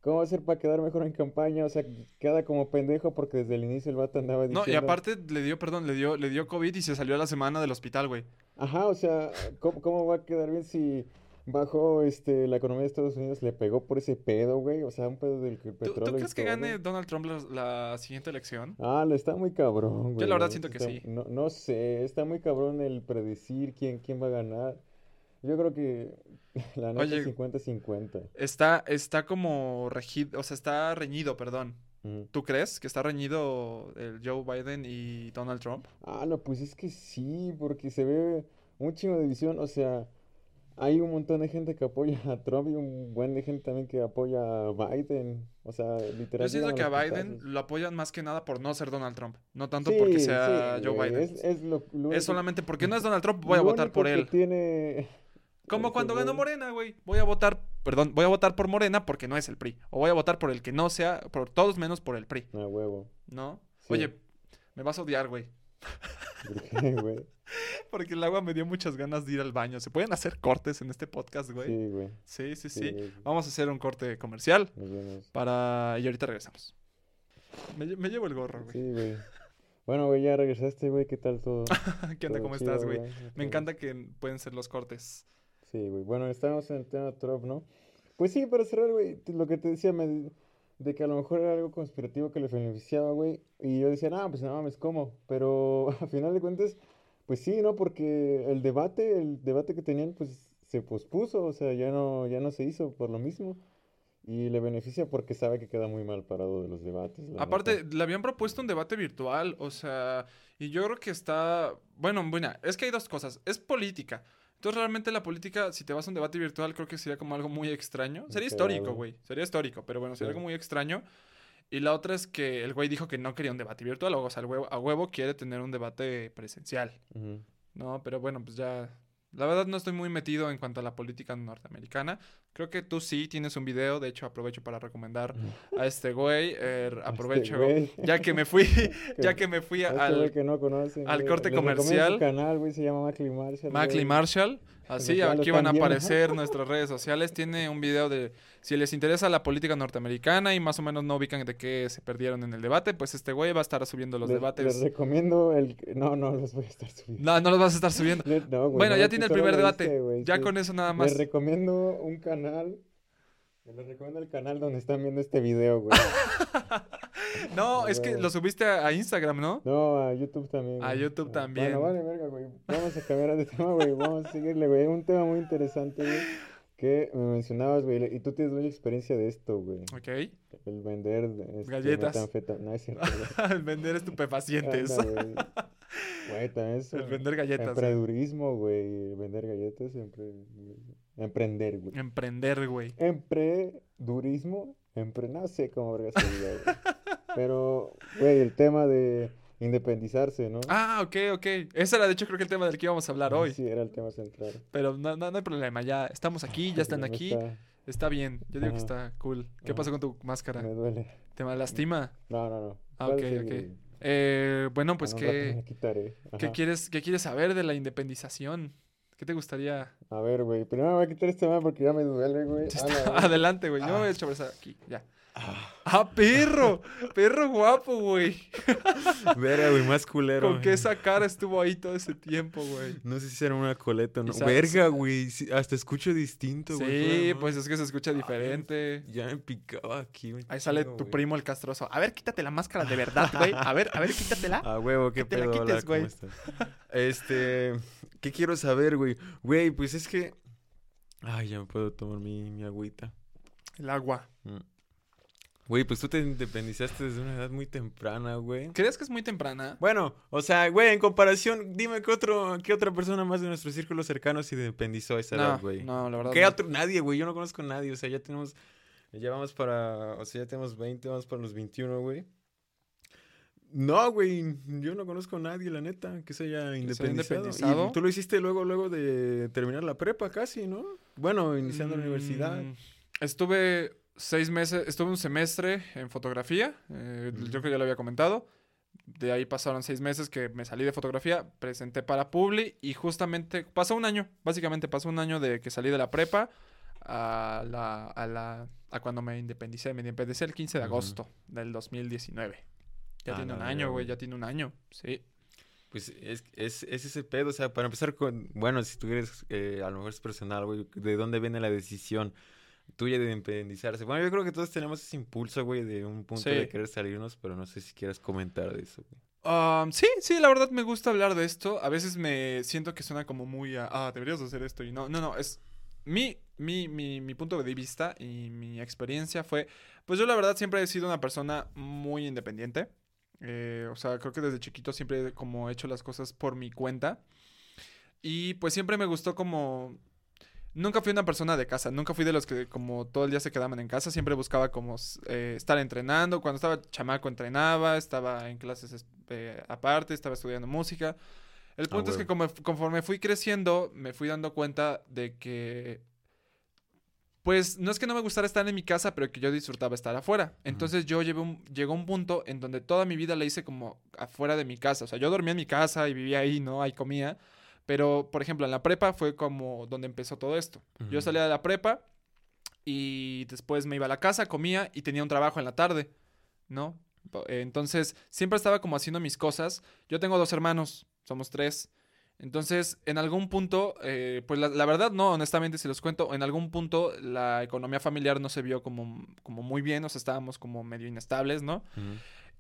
S1: cómo va a ser para quedar mejor en campaña? O sea, queda como pendejo porque desde el inicio el vato andaba
S2: No, y
S1: diciendo,
S2: aparte le dio, perdón, le dio, le dio COVID y se salió a la semana del hospital, güey.
S1: ajá, o sea, ¿cómo, cómo va a quedar bien si bajó este, la economía de Estados Unidos, le pegó por ese pedo, güey? O sea, un pedo del que el
S2: ¿Tú, tú
S1: petróleo y
S2: crees que gane Donald Trump la, la siguiente elección?
S1: Ah, le está muy cabrón, güey.
S2: la verdad siento que
S1: está-
S2: sí.
S1: No, no sé, está muy cabrón el predecir quién, quién va a ganar. Yo creo que la neta
S2: Oye,
S1: 50-50.
S2: Está, está como regido, o sea, está reñido, perdón. ¿Tú crees que está reñido el Joe Biden y Donald Trump?
S1: Ah, no, pues es que sí, porque se ve un chingo de división. O sea, hay un montón de gente que apoya a Trump y un buen de gente también que apoya a Biden. O sea, literal.
S2: Yo siento que a Biden
S1: putazos.
S2: lo apoyan más que nada por no ser Donald Trump. No tanto porque sea
S1: sí,
S2: Joe Biden.
S1: Es, es lo, lo
S2: Es
S1: único-
S2: solamente porque no es Donald Trump, voy a votar por
S1: que
S2: él.
S1: tiene
S2: Como cuando ganó. Morena, güey. Voy a votar, perdón, voy a votar por Morena porque no es el PRI. O voy a votar por el que no sea, por todos menos por el PRI,
S3: A huevo.
S2: ¿no?
S3: Sí.
S2: Oye, me vas a odiar, güey.
S3: ¿Por qué, güey?
S2: Porque el agua me dio muchas ganas de ir al baño. ¿Se pueden hacer cortes en este podcast, güey?
S3: Sí, güey.
S2: Sí, sí, sí.
S3: Sí, güey.
S2: Vamos a hacer un corte comercial para... Y ahorita regresamos. Me, lle- me llevo el gorro, güey.
S3: Sí, güey. Bueno, güey, ya regresaste, güey. ¿Qué tal todo?
S2: ¿Qué onda? ¿Cómo
S3: chido,
S2: estás, güey? Me encanta que pueden ser los cortes.
S3: Sí, güey. Bueno, estábamos en el tema Trump, ¿no? Pues sí, para cerrar, güey, lo que te decía, me- de que a lo mejor era algo conspirativo que le beneficiaba, güey. Y yo decía, no, pues no mames, ¿cómo? Pero a final de cuentas, pues sí, ¿no? Porque el debate, el debate que tenían, pues se pospuso, o sea, ya no, ya no se hizo por lo mismo. Y le beneficia porque sabe que queda muy mal parado de los debates. la
S2: Aparte,
S3: neta.
S2: le habían propuesto un debate virtual, o sea, y yo creo que está, bueno, buena, es que hay dos cosas, es política. Entonces, realmente la política, si te vas a un debate virtual, creo que sería como algo muy extraño. Sería histórico, güey, sería histórico, pero bueno, sería algo muy extraño. Y la otra es que el güey dijo que no quería un debate virtual, o sea, el huevo, a huevo quiere tener un debate presencial. ¿no? Pero bueno, pues ya, la verdad no estoy muy metido en cuanto a la política norteamericana. Creo que tú sí tienes un video, de hecho aprovecho para recomendar a este güey,
S3: Este
S2: aprovecho,
S3: güey.
S2: ya que me fui, ya que me fui
S3: este
S2: al
S3: que no conocen,
S2: al corte
S3: les
S2: comercial.
S3: su canal, güey, se llama Mackley Marshall.
S2: Mackley. Marshall. Así, aquí van a aparecer nuestras redes sociales. Tiene un video de si les interesa la política norteamericana y más o menos no ubican de qué se perdieron en el debate, pues este güey va a estar subiendo los
S3: Les-
S2: debates.
S3: Les recomiendo el... No, no los voy a estar subiendo.
S2: No, no los vas a estar subiendo.
S3: No, güey,
S2: Bueno,
S3: no,
S2: ya tiene el primer debate.
S3: güey,
S2: Ya
S3: sí.
S2: con eso nada
S3: Les
S2: más.
S3: recomiendo un canal... Les recomiendo el canal donde están viendo este video, güey.
S2: No, es que lo subiste a a Instagram, ¿no?
S3: No, a YouTube también.
S2: A
S3: güey.
S2: YouTube
S3: Ah,
S2: también.
S3: Bueno, vale, verga, güey. Vamos a cambiar de tema, güey. Vamos a seguirle, güey. Un tema muy interesante, güey. Que me mencionabas, güey. Y tú tienes mucha experiencia de esto, güey.
S2: Ok.
S3: El vender... este,
S2: Galletas.
S3: No, es cierto, güey.
S2: El vender estupefacientes.
S3: Anda, güey. Güey, también es
S2: El vender galletas. güey.
S3: emprendurismo, güey. Vender galletas, empre- emprender, güey.
S2: Emprender, güey.
S3: Empredurismo, empre... no sé cómo verga se diga, güey. Pero, güey, el tema de independizarse, ¿no?
S2: Ah, ok, ok. Ese era de hecho creo que el tema del que íbamos a hablar hoy.
S3: Sí, era el tema central.
S2: Pero no, no, no hay problema, ya estamos aquí, ya están aquí.
S3: está-
S2: Está bien, yo digo que está cool. ¿Qué pasó con tu máscara?
S3: Me duele.
S2: ¿Te lastima?
S3: No, no, no.
S2: Ah, ok,
S3: seguir,
S2: ok. Eh, bueno, pues ¿qué. ¿qué quieres, ¿qué quieres saber de la independización? ¿Qué te gustaría?
S3: A ver, güey. Primero me voy a quitar este tema porque ya me duele, güey.
S2: Adelante, güey. Yo me voy a
S3: Ah.
S2: echar aquí, ya. ¡Ah, perro! ¡Perro guapo, güey!
S1: Verga, güey, más culero.
S2: ¿Con qué esa cara estuvo ahí todo ese tiempo, güey?
S1: No sé si era una coleta o no. Verga, güey. hasta escucho distinto, güey.
S2: Sí, pues es que se escucha diferente.
S1: Ya me picaba aquí, un
S2: Ahí sale tu
S1: güey.
S2: primo el castroso. A ver, quítate la máscara de verdad, güey. A ver, a ver, quítatela.
S1: A huevo, qué
S2: Que te la
S1: pedo,
S2: quites,
S1: ¿cómo
S2: güey.
S1: Este, ¿qué quiero saber, güey? Güey, pues es que... Ay, ya me puedo tomar mi, mi agüita.
S2: El agua.
S1: Mm. Güey, pues tú te independizaste desde una edad muy temprana, güey.
S2: ¿Crees que es muy temprana?
S1: Bueno, o sea, güey, en comparación, dime qué otro, qué otra persona más de nuestro círculo cercano se independizó a esa edad, güey.
S2: no, la verdad.
S1: ¿Qué
S2: no.
S1: otro? Nadie, güey. Yo no conozco a nadie. O sea, ya tenemos. Ya vamos para. O sea, ya tenemos 20, vamos para los 21, güey. No, güey. Yo no conozco a nadie, la neta, que se haya independizado.
S2: independizado?
S1: Y tú lo hiciste luego, luego de terminar la prepa, casi, ¿no? Bueno, iniciando la
S2: Mm,
S1: universidad.
S2: Estuve seis meses, estuve un semestre en fotografía. eh,
S1: Ujú.
S2: Yo creo que ya lo había comentado. De ahí pasaron seis meses que me salí de fotografía, presenté para Publi y justamente pasó un año, básicamente pasó un año de que salí de la prepa a la, a la a cuando me independicé. Me independicé el 15 de agosto del 2019. Ya
S1: Ah,
S2: tiene un año, güey, ya tiene un año. Sí.
S1: Pues es, es, es ese pedo. O sea, para empezar con. Bueno, si tú quieres, eh, a lo mejor es personal, güey. ¿De dónde viene la decisión tuya de independizarse? Bueno, yo creo que todos tenemos ese impulso, güey, de un punto
S2: Sí.
S1: de querer salirnos, pero no sé si quieras comentar de eso, güey.
S2: Um, sí, sí, la verdad me gusta hablar de esto. A veces me siento que suena como muy a, ah, deberías hacer esto. Y no, no, no, es mi, mi, mi, mi punto de vista y mi experiencia fue, pues yo la verdad siempre he sido una persona muy independiente. Eh, o sea, creo que desde chiquito siempre he como hecho las cosas por mi cuenta. Y pues siempre me gustó como... Nunca fui una persona de casa, nunca fui de los que como todo el día se quedaban en casa, siempre buscaba como eh, estar entrenando, cuando estaba chamaco entrenaba, estaba en clases es- eh, aparte, estaba estudiando música. El punto es que como- conforme fui creciendo, me fui dando cuenta de que, pues, no es que no me gustara estar en mi casa, pero que yo disfrutaba estar afuera. Entonces yo llevé un, llegó un punto en donde toda mi vida la hice como afuera de mi casa. O sea, yo dormía en mi casa y vivía ahí, ¿no? Ahí comía. Pero, por ejemplo, en la prepa fue como donde empezó todo esto. Yo salía de la prepa y después me iba a la casa, comía y tenía un trabajo en la tarde, ¿no? Entonces, siempre estaba como haciendo mis cosas. Yo tengo dos hermanos, somos tres. Entonces, en algún punto, eh, pues la, la verdad no, honestamente, si los cuento, en algún punto la economía familiar no se vio como, como muy bien, o sea, estábamos como medio inestables, ¿no?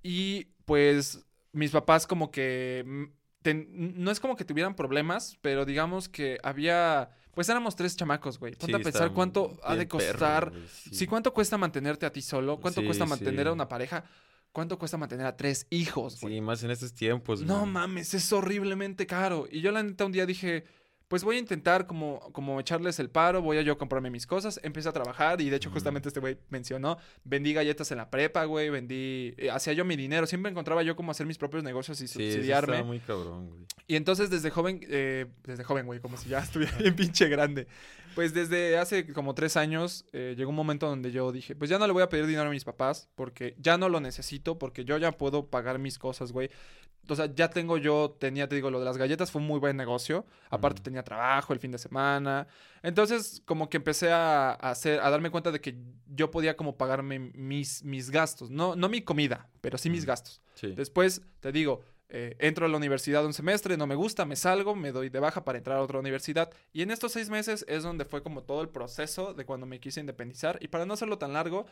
S2: Y pues mis papás como que... ten- no es como que tuvieran problemas, pero digamos que había... Pues éramos tres chamacos, güey. Ponte
S1: Sí,
S2: a pensar cuánto ha de
S1: perro,
S2: costar.
S1: güey, sí.
S2: Sí, ¿cuánto cuesta mantenerte a ti solo? ¿Cuánto
S1: Sí,
S2: cuesta mantener a una pareja? ¿Cuánto cuesta mantener a tres hijos, güey?
S1: Sí, más en estos tiempos,
S2: No mames, es horriblemente caro. Y yo la neta un día dije, pues voy a intentar como, como echarles el paro, voy a yo comprarme mis cosas. Empecé a trabajar y de hecho justamente este güey mencionó, vendí galletas en la prepa, güey, vendí, eh, hacía yo mi dinero. Siempre encontraba yo cómo hacer mis propios negocios y
S1: Sí,
S2: subsidiarme.
S1: muy cabrón, güey.
S2: Y entonces desde joven, eh, desde joven, güey, como si ya estuviera bien pinche grande. Pues desde hace como tres años eh, llegó un momento donde yo dije, pues ya no le voy a pedir dinero a mis papás porque ya no lo necesito, porque yo ya puedo pagar mis cosas, güey. O sea, ya tengo yo, tenía, te digo, lo de las galletas fue un muy buen negocio. Aparte tenía trabajo el fin de semana. Entonces como que empecé a, hacer, a darme cuenta de que yo podía como pagarme mis, mis gastos. No, no mi comida, pero sí mis gastos.
S1: Sí.
S2: Después, te digo, eh, entro a la universidad un semestre, no me gusta, me salgo, me doy de baja para entrar a otra universidad. Y en estos seis meses es donde fue como todo el proceso de cuando me quise independizar. Y para no hacerlo tan largo,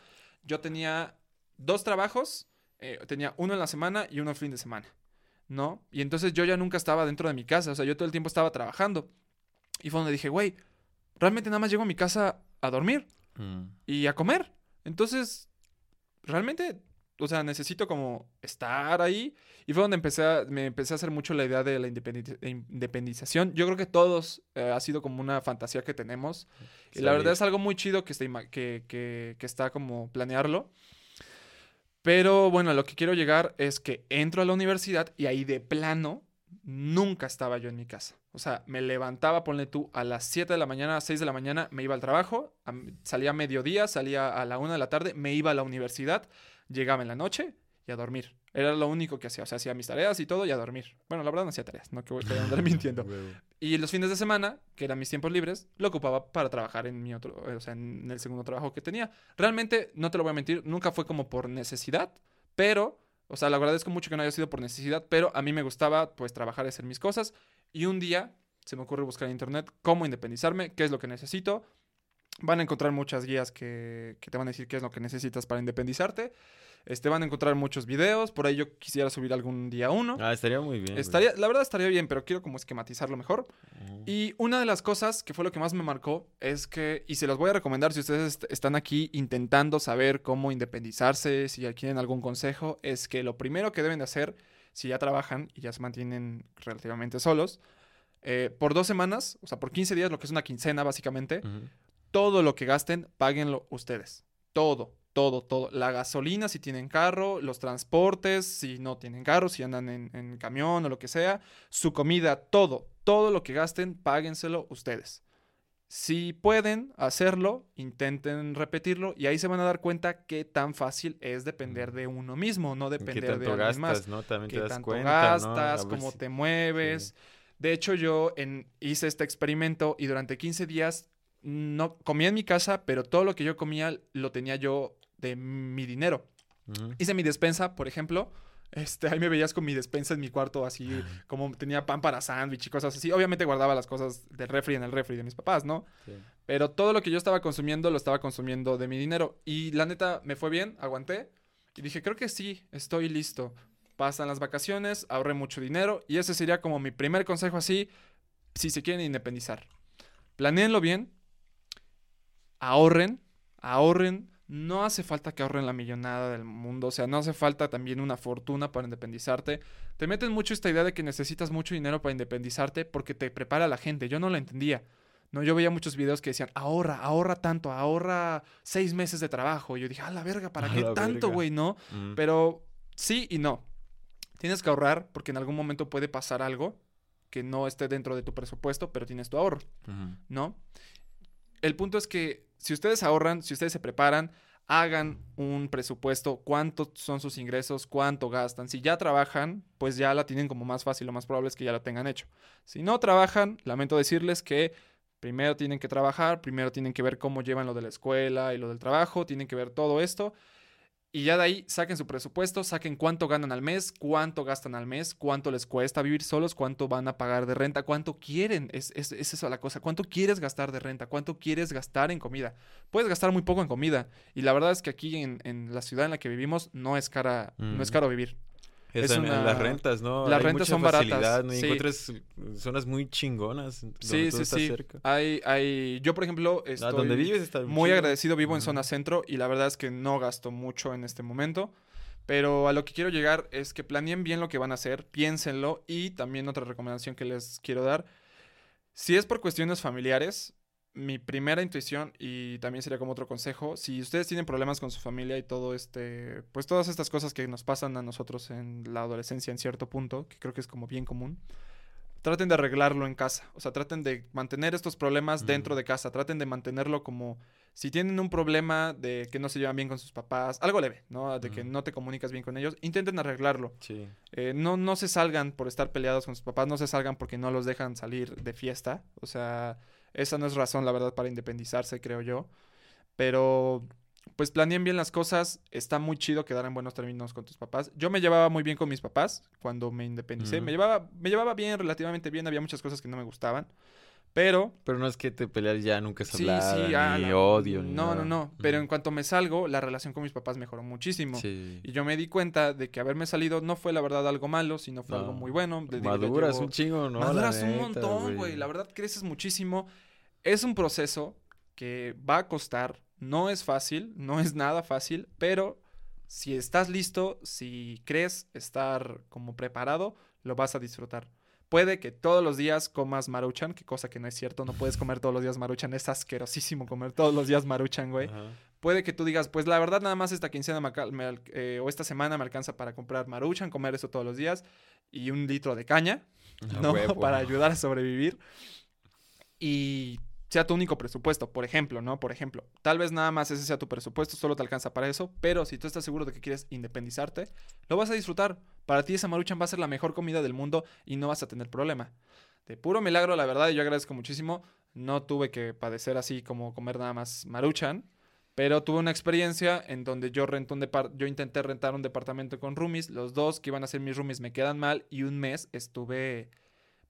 S2: yo tenía dos trabajos, eh, tenía uno en la semana y uno el fin de semana, ¿no? Y entonces yo ya nunca estaba dentro de mi casa, o sea, yo todo el tiempo estaba trabajando. Y fue donde dije, güey, realmente nada más llego a mi casa a dormir
S1: Mm.
S2: y a comer. Entonces, realmente, o sea, necesito como estar ahí. Y fue donde empecé a, me empecé a hacer mucho la idea de la independi- de independización. Yo creo que todos eh, ha sido como una fantasía que tenemos. Y la verdad es algo muy chido que está, que, que- que está como planearlo. Pero bueno, lo que quiero llegar es que entro a la universidad y ahí de plano nunca estaba yo en mi casa. O sea, me levantaba, ponle tú, a las 7 de la mañana, a las 6 de la mañana, me iba al trabajo, a- salía a mediodía, salía a la 1 de la tarde, me iba a la universidad, llegaba en la noche y a dormir. Era lo único que hacía. O sea, hacía mis tareas y todo y a dormir. Bueno, la verdad no hacía tareas, no que voy a andar mintiendo. Y los fines de semana, que eran mis tiempos libres, lo ocupaba para trabajar en mi otro, o sea, en el segundo trabajo que tenía. Realmente, no te lo voy a mentir, nunca fue como por necesidad, pero, o sea, le agradezco mucho que no haya sido por necesidad, pero a mí me gustaba, pues, trabajar y hacer mis cosas. Y un día se me ocurre buscar en internet cómo independizarme, qué es lo que necesito. Van a encontrar muchas guías que, que te van a decir qué es lo que necesitas para independizarte. Este, van a encontrar muchos videos, por ahí yo quisiera subir algún día uno.
S1: Ah, estaría muy bien. güey.
S2: Estaría, la verdad estaría bien, pero quiero como esquematizarlo mejor.
S1: Ujú.
S2: Y una de las cosas que fue lo que más me marcó es que, y se los voy a recomendar si ustedes est- están aquí intentando saber cómo independizarse, si ya quieren algún consejo, es que lo primero que deben de hacer, si ya trabajan y ya se mantienen relativamente solos, eh, por dos semanas, o sea, por 15 días, lo que es una quincena básicamente,
S1: Ujú.
S2: Todo lo que gasten, páguenlo ustedes. Todo, todo, todo. La gasolina si tienen carro, los transportes si no tienen carro, si andan en, en camión o lo que sea, su comida, todo, todo lo que gasten, páguenselo ustedes. Si pueden hacerlo, intenten repetirlo y ahí se van a dar cuenta qué tan fácil es depender
S1: Mm.
S2: de uno mismo, no
S1: ¿Qué
S2: depender de alguien
S1: gastas,
S2: más
S1: no? También
S2: qué
S1: te das
S2: tanto
S1: cuenta,
S2: gastas, cómo
S1: si-
S2: te mueves.
S1: sí.
S2: De hecho, yo en- hice este experimento y durante 15 días no comía en mi casa, pero todo lo que yo comía lo tenía yo de mi dinero.
S1: Ujú.
S2: Hice mi despensa, por ejemplo. Este, ahí me veías con mi despensa en mi cuarto, así como tenía pan para sándwich y cosas así. Obviamente guardaba las cosas del refri en el refri de mis papás, ¿no?
S1: Sí.
S2: Pero todo lo que yo estaba consumiendo lo estaba consumiendo de mi dinero. Y la neta, me fue bien, aguanté. Y dije, creo que sí, estoy listo. Pasan las vacaciones, ahorré mucho dinero. Y ese sería como mi primer consejo así, si se quieren independizar. Planeenlo bien, ahorren, ahorren. No hace falta que ahorren la millonada del mundo, o sea, no hace falta también una fortuna para independizarte. Te meten mucho esta idea de que necesitas mucho dinero para independizarte porque te prepara la gente. Yo no la entendía. No, yo veía muchos videos que decían, ahorra, ahorra tanto, ahorra seis meses de trabajo. Y yo dije, a la verga, ¿para
S1: A
S2: qué tanto, güey? No. Pero sí y no. Tienes que ahorrar porque en algún momento puede pasar algo que no esté dentro de tu presupuesto, pero tienes tu ahorro. ¿no? El punto es que si ustedes ahorran, si ustedes se preparan, hagan un presupuesto, cuántos son sus ingresos, cuánto gastan. Si ya trabajan, pues ya la tienen como más fácil, lo más probable es que ya lo tengan hecho. Si no trabajan, lamento decirles que primero tienen que trabajar, primero tienen que ver cómo llevan lo de la escuela y lo del trabajo, tienen que ver todo esto. Y ya de ahí saquen su presupuesto, saquen cuánto ganan al mes, cuánto gastan al mes, cuánto les cuesta vivir solos, cuánto van a pagar de renta, cuánto quieren. Es, es, es eso la cosa. ¿Cuánto quieres gastar de renta? ¿Cuánto quieres gastar en comida? Puedes gastar muy poco en comida. Y la verdad es que aquí en, en la ciudad en la que vivimos no es cara, no es
S1: Mm.
S2: caro vivir.
S1: Es
S2: Es
S1: en, en
S2: una-
S1: las rentas, ¿no?
S2: las
S1: Hay
S2: rentas
S1: mucha
S2: son baratas,
S1: ¿no?
S2: Sí.
S1: encuentras zonas muy chingonas.
S2: Sí, sí, sí.
S1: cerca.
S2: Hay, hay, yo, por ejemplo,
S1: Ah,
S2: estoy
S1: donde vives está
S2: muy
S1: chido.
S2: agradecido, vivo en
S1: Ujú.
S2: zona centro y la verdad es que no gasto mucho en este momento. Pero a lo que quiero llegar es que planeen bien lo que van a hacer, piénsenlo y también otra recomendación que les quiero dar. Si es por cuestiones familiares, mi primera intuición y también sería como otro consejo, si ustedes tienen problemas con su familia y todo este, pues todas estas cosas que nos pasan a nosotros en la adolescencia en cierto punto, que creo que es como bien común, traten de arreglarlo en casa, o sea, traten de mantener estos problemas dentro
S1: Ujú.
S2: de casa, traten de mantenerlo como si tienen un problema de que no se llevan bien con sus papás, algo leve, ¿no? De que
S1: Ujú.
S2: no te comunicas bien con ellos, intenten arreglarlo.
S1: Sí.
S2: Eh, no, no se salgan por estar peleados con sus papás, no se salgan porque no los dejan salir de fiesta. O sea, esa no es razón, la verdad, para independizarse, creo yo. Pero, pues planeen bien las cosas. Está muy chido quedar en buenos términos con tus papás. Yo me llevaba muy bien con mis papás cuando me independicé. Me, llevaba, me llevaba bien, relativamente bien. Había muchas cosas que no me gustaban. Pero
S1: Pero no es que te pelear ya nunca
S2: Sí, sí, ah,
S1: ni
S2: la-
S1: odio, ni
S2: No, no,
S1: nada.
S2: no. Pero en cuanto me salgo, la relación con mis papás mejoró muchísimo.
S1: Sí.
S2: Y yo me di cuenta de que haberme salido no fue la verdad algo malo, sino fue algo muy bueno.
S1: Maduras
S2: llevo-
S1: un chingo, ¿no?
S2: Maduras un montón, güey. La verdad, creces muchísimo. Es un proceso que va a costar. No es fácil, no es nada fácil, pero si estás listo, si crees estar como preparado, lo vas a disfrutar. Puede que todos los días comas maruchan, que cosa que no es cierto, no puedes comer todos los días maruchan, es asquerosísimo comer todos los días maruchan, güey.
S1: Ajá.
S2: Puede que tú digas, pues la verdad nada más esta quincena me me eh, o esta semana me alcanza para comprar maruchan, comer eso todos los días y un litro de caña, ¿no? Para ayudar a sobrevivir. Y sea tu único presupuesto, por ejemplo, ¿no? Por ejemplo, tal vez nada más ese sea tu presupuesto, solo te alcanza para eso, pero si tú estás seguro de que quieres independizarte, lo vas a disfrutar. Para ti esa maruchan va a ser la mejor comida del mundo y no vas a tener problema. De puro milagro, la verdad, yo agradezco muchísimo, no tuve que padecer así como comer nada más maruchan, pero tuve una experiencia en donde yo renté un yo intenté rentar un departamento con roomies, los dos que iban a ser mis roomies me quedan mal y un mes estuve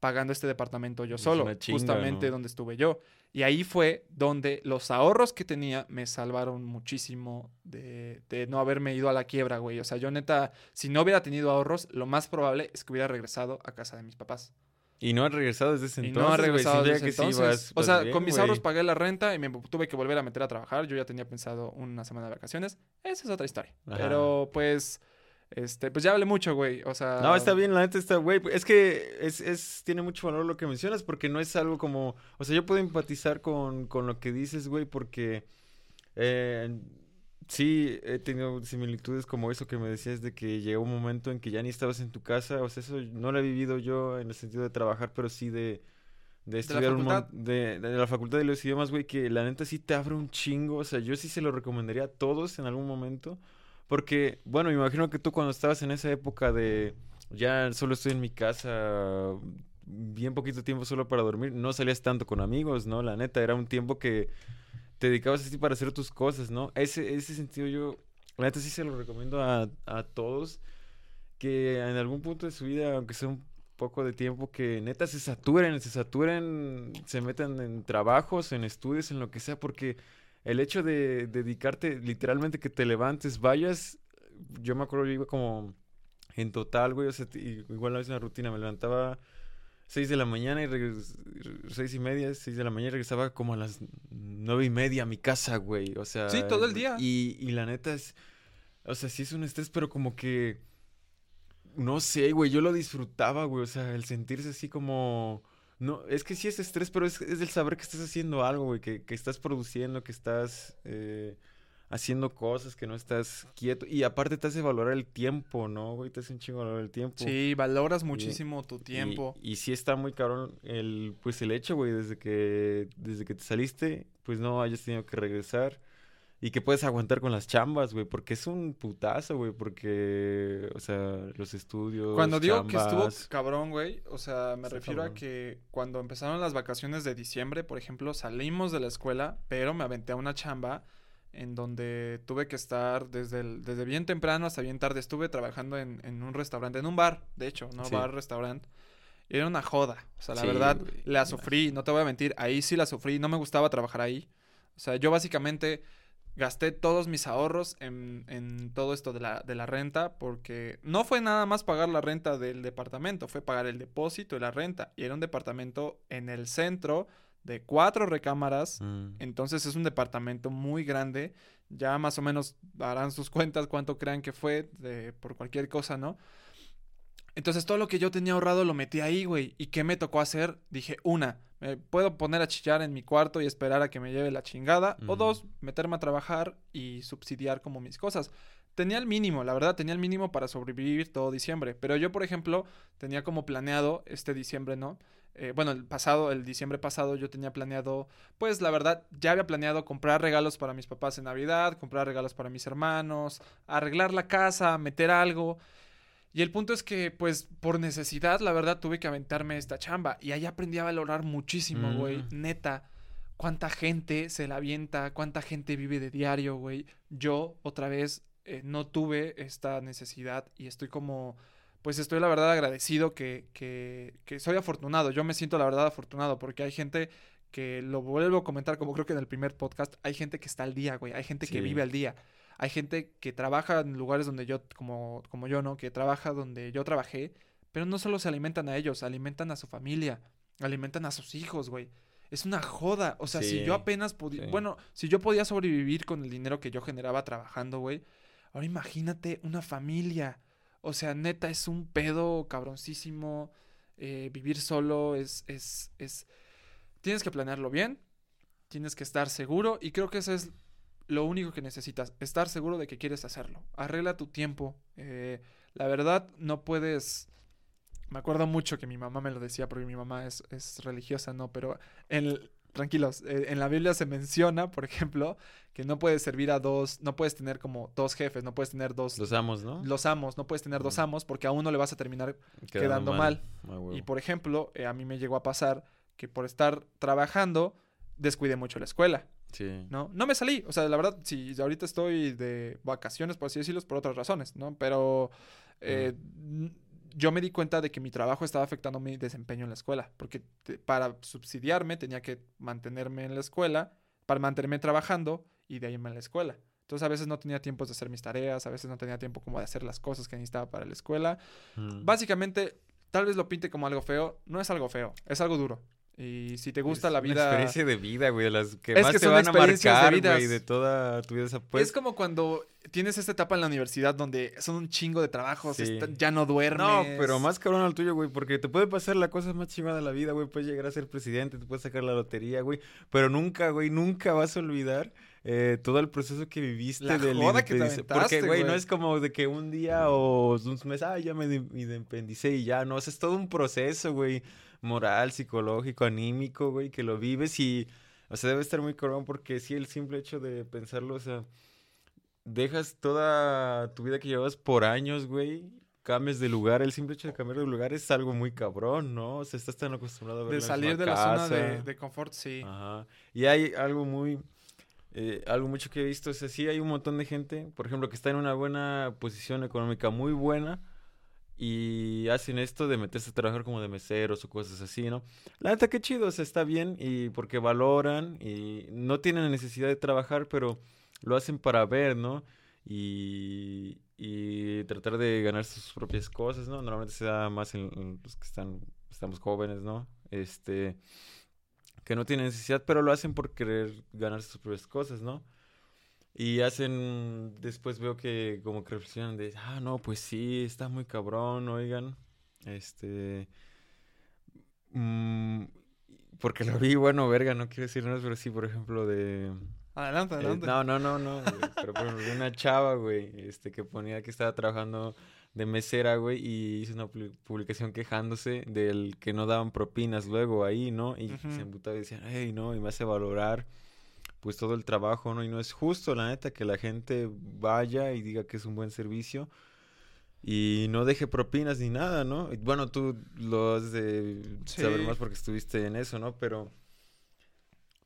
S2: pagando este departamento yo
S1: Es
S2: solo,
S1: chinga,
S2: justamente
S1: ¿no?
S2: donde estuve yo. Y ahí fue donde los ahorros que tenía me salvaron muchísimo de, de no haberme ido a la quiebra, güey. O sea, yo neta, si no hubiera tenido ahorros, lo más probable es que hubiera regresado a casa de mis papás.
S1: Y no has regresado desde ese
S2: Y
S1: entonces,
S2: no ha regresado desde
S1: que sí
S2: entonces.
S1: vas-
S2: o
S1: vas
S2: sea,
S1: bien,
S2: con mis ahorros pagué la renta y me tuve que volver a meter a trabajar. Yo ya tenía pensado una semana de vacaciones. Esa es otra historia.
S1: Ajá.
S2: Pero pues, este, pues ya hablé mucho, güey. O sea,
S1: No, está bien, la neta está, güey. Es que es, es, tiene mucho valor lo que mencionas porque no es algo como... O sea, yo puedo empatizar con, con lo que dices, güey, porque... eh, sí, he tenido similitudes como eso que me decías de que llegó un momento en que ya ni estabas en tu casa. O sea, eso no lo he vivido yo en el sentido de trabajar, pero sí de... De estudiar un mon-
S2: facultad?
S1: de, de la facultad de los idiomas, güey, que la neta sí te abre un chingo. O sea, yo sí se lo recomendaría a todos en algún momento. Porque, bueno, me imagino que tú cuando estabas en esa época de ya solo estoy en mi casa bien poquito tiempo solo para dormir, no salías tanto con amigos, ¿no? La neta, era un tiempo que te dedicabas así para hacer tus cosas, ¿no? Ese, ese sentido yo, la neta sí se lo recomiendo a, a todos que en algún punto de su vida, aunque sea un poco de tiempo, que neta se saturen, se saturen, se metan en trabajos, en estudios, en lo que sea, porque el hecho de dedicarte, literalmente que te levantes, vayas, yo me acuerdo, yo iba como en total, güey, o sea, igual la misma rutina, me levantaba 6 de la mañana y seis y media, 6 de la mañana y regresaba como a las nueve y media a mi casa, güey, o sea.
S2: Sí, todo el día.
S1: Y, y la neta es, o sea, sí es un estrés, pero como que, no sé, güey, yo lo disfrutaba, güey, o sea, el sentirse así como... No, es que sí es estrés, pero es, es el saber que estás haciendo algo, güey, que, que estás produciendo, que estás eh, haciendo cosas, que no estás quieto. Y aparte te hace valorar el tiempo, ¿no, güey? Te hace un chingo valorar el tiempo.
S2: Sí, valoras muchísimo tu tiempo.
S1: Y, y sí está muy cabrón el, pues el hecho, güey, desde que, desde que te saliste, pues no hayas tenido que regresar. Y que puedes aguantar con las chambas, güey, porque es un putazo, güey, porque, o sea, los estudios.
S2: Cuando digo que estuvo cabrón, güey, o sea, me
S1: Está
S2: refiero a que cuando empezaron las vacaciones de diciembre, por ejemplo, salimos de la escuela, pero me aventé a una chamba en donde tuve que estar desde, el- desde bien temprano hasta bien tarde. Estuve trabajando en, en un restaurante, en un bar, de hecho, no
S1: Sí.
S2: bar, restaurante. Era una joda, o sea, la
S1: Sí,
S2: verdad,
S1: güey,
S2: la sufrí, no te voy a mentir, ahí sí la sufrí, no me gustaba trabajar ahí. O sea, yo básicamente gasté todos mis ahorros en, en todo esto de la, de la renta porque no fue nada más pagar la renta del departamento, fue pagar el depósito y la renta. Y era un departamento en el centro de cuatro recámaras.
S1: Mm.
S2: Entonces es un departamento muy grande. Ya más o menos harán sus cuentas cuánto crean que fue de- por cualquier cosa, ¿no? Entonces todo lo que yo tenía ahorrado lo metí ahí, güey. ¿Y qué me tocó hacer? Dije, una, me puedo poner a chillar en mi cuarto y esperar a que me lleve la chingada. O dos, meterme a trabajar y subsidiar como mis cosas. Tenía el mínimo, la verdad, tenía el mínimo para sobrevivir todo diciembre. Pero yo, por ejemplo, tenía como planeado este diciembre, ¿no? Eh, bueno, el pasado, el diciembre pasado yo tenía planeado, pues la verdad, ya había planeado comprar regalos para mis papás en Navidad, comprar regalos para mis hermanos, arreglar la casa, meter algo. Y el punto es que, pues, por necesidad, la verdad, tuve que aventarme esta chamba. Y ahí aprendí a valorar muchísimo, güey.
S1: Mm.
S2: Neta. Cuánta gente se la avienta, cuánta gente vive de diario, güey. Yo, otra vez, eh, no tuve esta necesidad y estoy como, pues estoy la verdad agradecido que, que, que soy afortunado. Yo me siento la verdad afortunado porque hay gente que lo vuelvo a comentar como creo que en el primer podcast, hay gente que está al día, güey. Hay gente que vive al día. Hay gente que trabaja en lugares donde yo, como, como yo, ¿no? Que trabaja donde yo trabajé, pero no solo se alimentan a ellos, alimentan a su familia, alimentan a sus hijos, güey. Es una joda. O sea, si yo apenas podía,
S1: sí.
S2: bueno, si yo podía sobrevivir con el dinero que yo generaba trabajando, güey, ahora imagínate una familia. O sea, neta, es un pedo cabroncísimo. eh, vivir solo es, es, es... Tienes que planearlo bien, tienes que estar seguro y creo que eso es lo único que necesitas, estar seguro de que quieres hacerlo. Arregla tu tiempo. eh, la verdad, no puedes... Me acuerdo mucho que mi mamá me lo decía porque mi mamá es, es religiosa, ¿no? Pero en el- tranquilos, eh, en la Biblia se menciona, por ejemplo, que no puedes servir a dos, no puedes tener como dos jefes, no puedes tener dos,
S1: Los amos, ¿no?
S2: los amos, no puedes tener dos amos porque a uno le vas a terminar quedando mal. Y por ejemplo, eh, a mí me llegó a pasar que por estar trabajando descuidé mucho la escuela,
S1: Sí.
S2: ¿no? No me salí, o sea, la verdad, si ahorita estoy de vacaciones, por así decirlo, por otras razones, ¿no? Pero eh, yo me di cuenta de que mi trabajo estaba afectando mi desempeño en la escuela, porque te- para subsidiarme tenía que mantenerme en la escuela, para mantenerme trabajando y de ahí irme a la escuela. Entonces a veces no tenía tiempo de hacer mis tareas, a veces no tenía tiempo como de hacer las cosas que necesitaba para la escuela.
S1: Mm.
S2: Básicamente, tal vez lo pinte como algo feo, no es algo feo, es algo duro. Y si te gusta
S1: Es
S2: la
S1: una
S2: vida...
S1: experiencia de vida, güey, de las que
S2: Es
S1: más
S2: que
S1: te van a
S2: de
S1: marcar,
S2: vidas.
S1: güey, de toda tu vida. Pues,
S2: es como cuando tienes esta etapa en la universidad donde son un chingo de trabajos,
S1: Sí.
S2: está- ya no duermes.
S1: No, pero más cabrón al tuyo, güey, porque te puede pasar la cosa más chingada de la vida, güey. Puedes llegar a ser presidente, te puedes sacar la lotería, güey. Pero nunca, güey, nunca vas a olvidar eh, todo el proceso que viviste
S2: La
S1: del
S2: joda que te
S1: Porque, güey, no es como de que un día o un mes, ah, ya me de- me independicé y ya, no. O sea, es todo un proceso, güey, moral, psicológico, anímico, güey, que lo vives y, o sea, debe estar muy cabrón porque sí, el simple hecho de pensarlo, o sea, dejas toda tu vida que llevas por años, güey, cambias de lugar, el simple hecho de cambiar de lugar es algo muy cabrón, ¿no? O sea, estás tan acostumbrado a ver
S2: de salir de la zona de, de confort, sí.
S1: Ajá. Y hay algo muy, eh, algo mucho que he visto, o sea, sí hay un montón de gente, por ejemplo, que está en una buena posición económica muy buena y hacen esto de meterse a trabajar como de meseros o cosas así, ¿no? La neta, qué chido, o está bien y porque valoran y no tienen necesidad de trabajar, pero lo hacen para ver, ¿no? Y, y tratar de ganar sus propias cosas, ¿no? Normalmente se da más en, en los que están, estamos jóvenes, ¿no? Este, que no tienen necesidad, pero lo hacen por querer ganar sus propias cosas, ¿no? Y hacen, después veo que como que reflexionan de, ah, no, pues sí, está muy cabrón, oigan, este, mm, porque lo vi, bueno, verga, no quiero decir nada, pero sí, por ejemplo, de,
S2: Adelante,
S1: Eh,
S2: adelante.
S1: no, no, no, no, güey, Pero por ejemplo, una chava, güey, este, que ponía que estaba trabajando de mesera, güey, y hizo una pu- publicación quejándose del que no daban propinas luego ahí, ¿no? Y se emputaba y decían, hey, no, y me hace valorar, pues, todo el trabajo, ¿no? Y no es justo, la neta, que la gente vaya y diga que es un buen servicio y no deje propinas ni nada, ¿no? Y bueno, tú lo has de saber más porque estuviste en eso, ¿no? Pero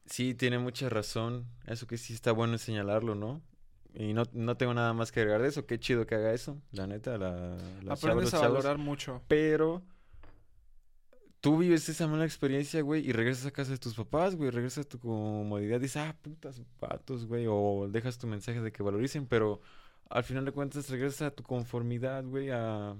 S1: sí, tiene mucha razón. Eso que sí está bueno señalarlo, ¿no? Y no, no tengo nada más que agregar de eso. Qué chido que haga eso, la neta, la,
S2: Aprendes a
S1: chavos.
S2: valorar mucho.
S1: Pero tú vives esa mala experiencia, güey, y regresas a casa de tus papás, güey, regresas a tu comodidad, dices, ah, putas patos, güey, o dejas tu mensaje de que valoricen, pero al final de cuentas regresas a tu conformidad, güey, a,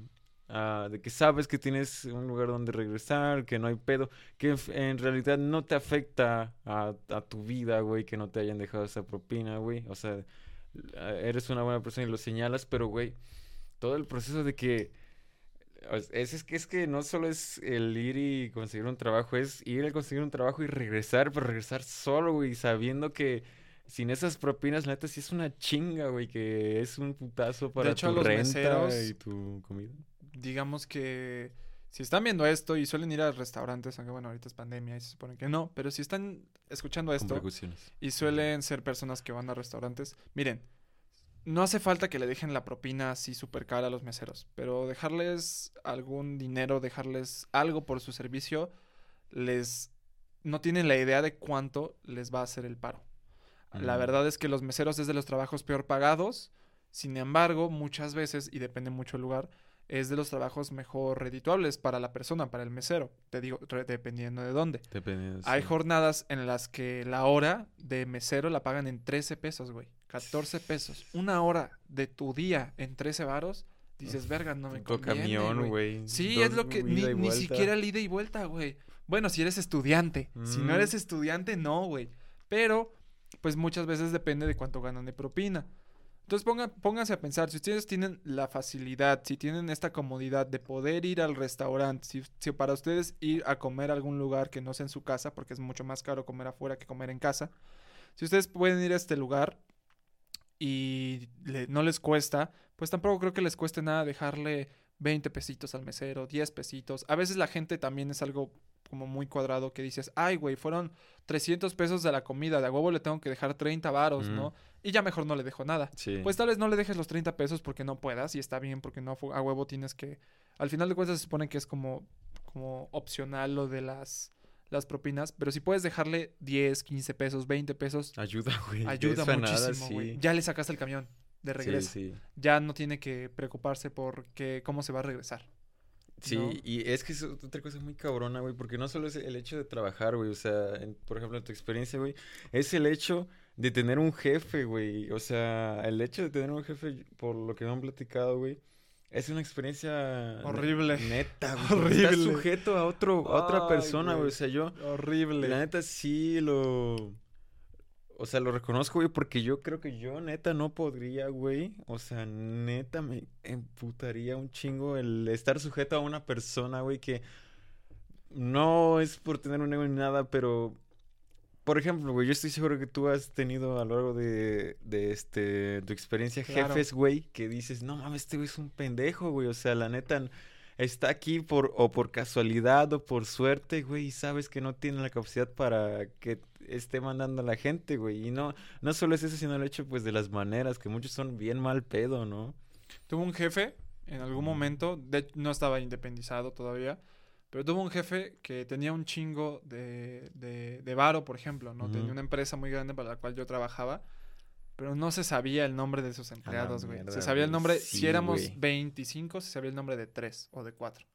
S1: de que sabes que tienes un lugar donde regresar, que no hay pedo, que en, realidad no te afecta a, tu vida, güey, que no te hayan dejado esa propina, güey, o sea, eres una buena persona y lo señalas, pero, güey, todo el proceso de que Es, es que es que no solo es el ir y conseguir un trabajo, es ir a conseguir un trabajo y regresar, pero regresar solo, güey, sabiendo que sin esas propinas, la neta, sí es una chinga, güey, que es un putazo para
S2: hecho,
S1: tu
S2: los
S1: renta
S2: meseros-
S1: y tu comida.
S2: digamos que si están viendo esto y suelen ir a restaurantes, aunque bueno, ahorita es pandemia y se supone que no, pero si están escuchando esto y suelen ser personas que van a restaurantes, miren, no hace falta que le dejen la propina así súper cara a los meseros, pero dejarles algún dinero, dejarles algo por su servicio, les no tienen la idea de cuánto les va a hacer el paro. La
S1: Mm.
S2: verdad es que los meseros es de los trabajos peor pagados. Sin embargo, muchas veces, y depende mucho el lugar, es de los trabajos mejor redituables para la persona, para el mesero. Te digo, dependiendo de dónde.
S1: Dependiendo,
S2: Hay
S1: sí.
S2: jornadas en las que la hora de mesero la pagan en 13 pesos, güey. 14 pesos. Una hora de tu día en 13 varos. Dices, verga, no me conviene,
S1: camión,
S2: güey". Sí,
S1: dos
S2: es lo que... Ni, ni siquiera el ida y vuelta, güey. Bueno, si eres estudiante. Si no
S1: Mm.
S2: eres estudiante, no, güey. Pero, pues muchas veces depende de cuánto ganan de propina. Entonces ponga, pónganse a pensar, si ustedes tienen la facilidad, si tienen esta comodidad de poder ir al restaurante, si, si para ustedes ir a comer a algún lugar que no sea en su casa, porque es mucho más caro comer afuera que comer en casa, si ustedes pueden ir a este lugar y le- no les cuesta, pues tampoco creo que les cueste nada dejarle 20 pesitos al mesero, 10 pesitos. A veces la gente también es algo como muy cuadrado que dices, ay, güey, fueron 300 pesos de la comida, de a huevo le tengo que dejar 30 varos,
S1: Mm.
S2: ¿no? Y ya mejor no le dejo nada.
S1: Sí.
S2: Pues tal vez no le dejes los 30 pesos porque no puedas y está bien porque no a huevo tienes que... Al final de cuentas se supone que es como, como opcional lo de las, las propinas, pero si puedes dejarle 10, 15 pesos, 20 pesos,
S1: Ayuda, güey.
S2: ayuda muchísimo, güey.
S1: sí.
S2: Ya le sacaste el camión de
S1: Sí,
S2: regreso.
S1: sí.
S2: Ya no tiene que preocuparse por que, cómo se va a regresar.
S1: Sí,
S2: ¿no?
S1: y es que es otra cosa muy cabrona, güey, porque no solo es el hecho de trabajar, güey, o sea, en- por ejemplo, en tu experiencia, güey, es el hecho de tener un jefe, güey, o sea, el hecho de tener un jefe, por lo que me han platicado, güey, es una experiencia
S2: Horrible.
S1: neta, güey, porque estás
S2: Horrible.
S1: sujeto a otro, a otra
S2: Ay,
S1: persona, güey,
S2: güey.
S1: o sea, yo,
S2: Horrible.
S1: la neta sí lo... O sea, lo reconozco, güey, porque yo creo que yo neta no podría, güey. O sea, neta me emputaría un chingo el estar sujeto a una persona, güey, que no es por tener un ego ni nada, pero... Por ejemplo, güey, yo estoy seguro que tú has tenido a lo largo de, de este, tu experiencia
S2: Claro.
S1: jefes, güey, que dices, no mames, este güey es un pendejo, güey. O sea, la neta está aquí por, o por casualidad o por suerte, güey, y sabes que no tiene la capacidad para que esté mandando a la gente, güey. Y no, no solo es eso, sino el hecho, pues, de las maneras, que muchos son bien mal pedo, ¿no?
S2: Tuvo un jefe en algún momento, de no estaba independizado todavía, pero tuvo un jefe que tenía un chingo de, de, de varo, por ejemplo, ¿no? Tenía una empresa muy grande para la cual yo trabajaba, pero no se sabía el nombre de sus empleados, güey. Se sabía el nombre, si éramos
S1: güey.
S2: 25, se sabía el nombre de 3 o de 4.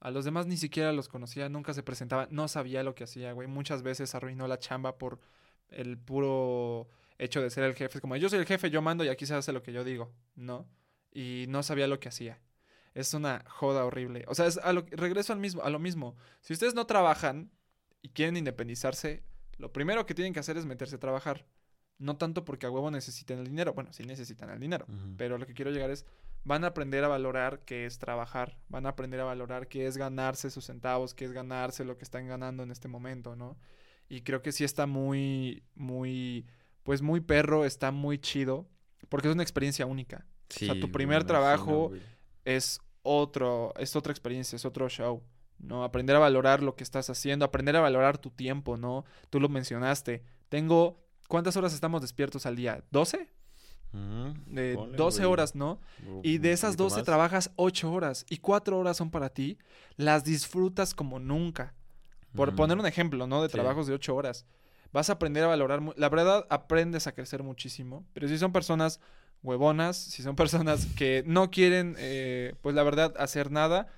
S2: A los demás ni siquiera los conocía, nunca se presentaba, no sabía lo que hacía, güey. Muchas veces arruinó la chamba por el puro hecho de ser el jefe. Es como, yo soy el jefe, yo mando y aquí se hace lo que yo digo, ¿no? Y no sabía lo que hacía. Es una joda horrible. O sea, es a lo, regreso al mismo, a lo mismo. Si ustedes no trabajan y quieren independizarse, lo primero que tienen que hacer es meterse a trabajar. No tanto porque a huevo necesiten el dinero. Bueno, sí necesitan el dinero. Pero lo que quiero llegar es, van a aprender a valorar qué es trabajar, van a aprender a valorar qué es ganarse sus centavos, qué es ganarse lo que están ganando en este momento, ¿no? Y creo que sí está muy, muy pues muy perro, está muy chido, porque es una experiencia única.
S1: Sí,
S2: tu
S1: me
S2: primer trabajo-. Es otro, es otra experiencia, es otro show, ¿no? Aprender a valorar lo que estás haciendo, aprender a valorar tu tiempo, ¿no? Tú lo mencionaste. Tengo, ¿cuántas horas estamos despiertos al día? ¿12?
S1: Ujú,
S2: De
S1: ponle,
S2: 12
S1: güey.
S2: horas, ¿no? Y de esas
S1: poquito
S2: 12
S1: más.
S2: trabajas 8 horas y 4 horas son para ti, las disfrutas como nunca. Por poner un ejemplo, ¿no? De trabajos de 8 horas. Vas a aprender a valorar, la verdad, aprendes a crecer muchísimo, pero si son personas huevonas, si son personas que no quieren, eh, pues la verdad, hacer nada,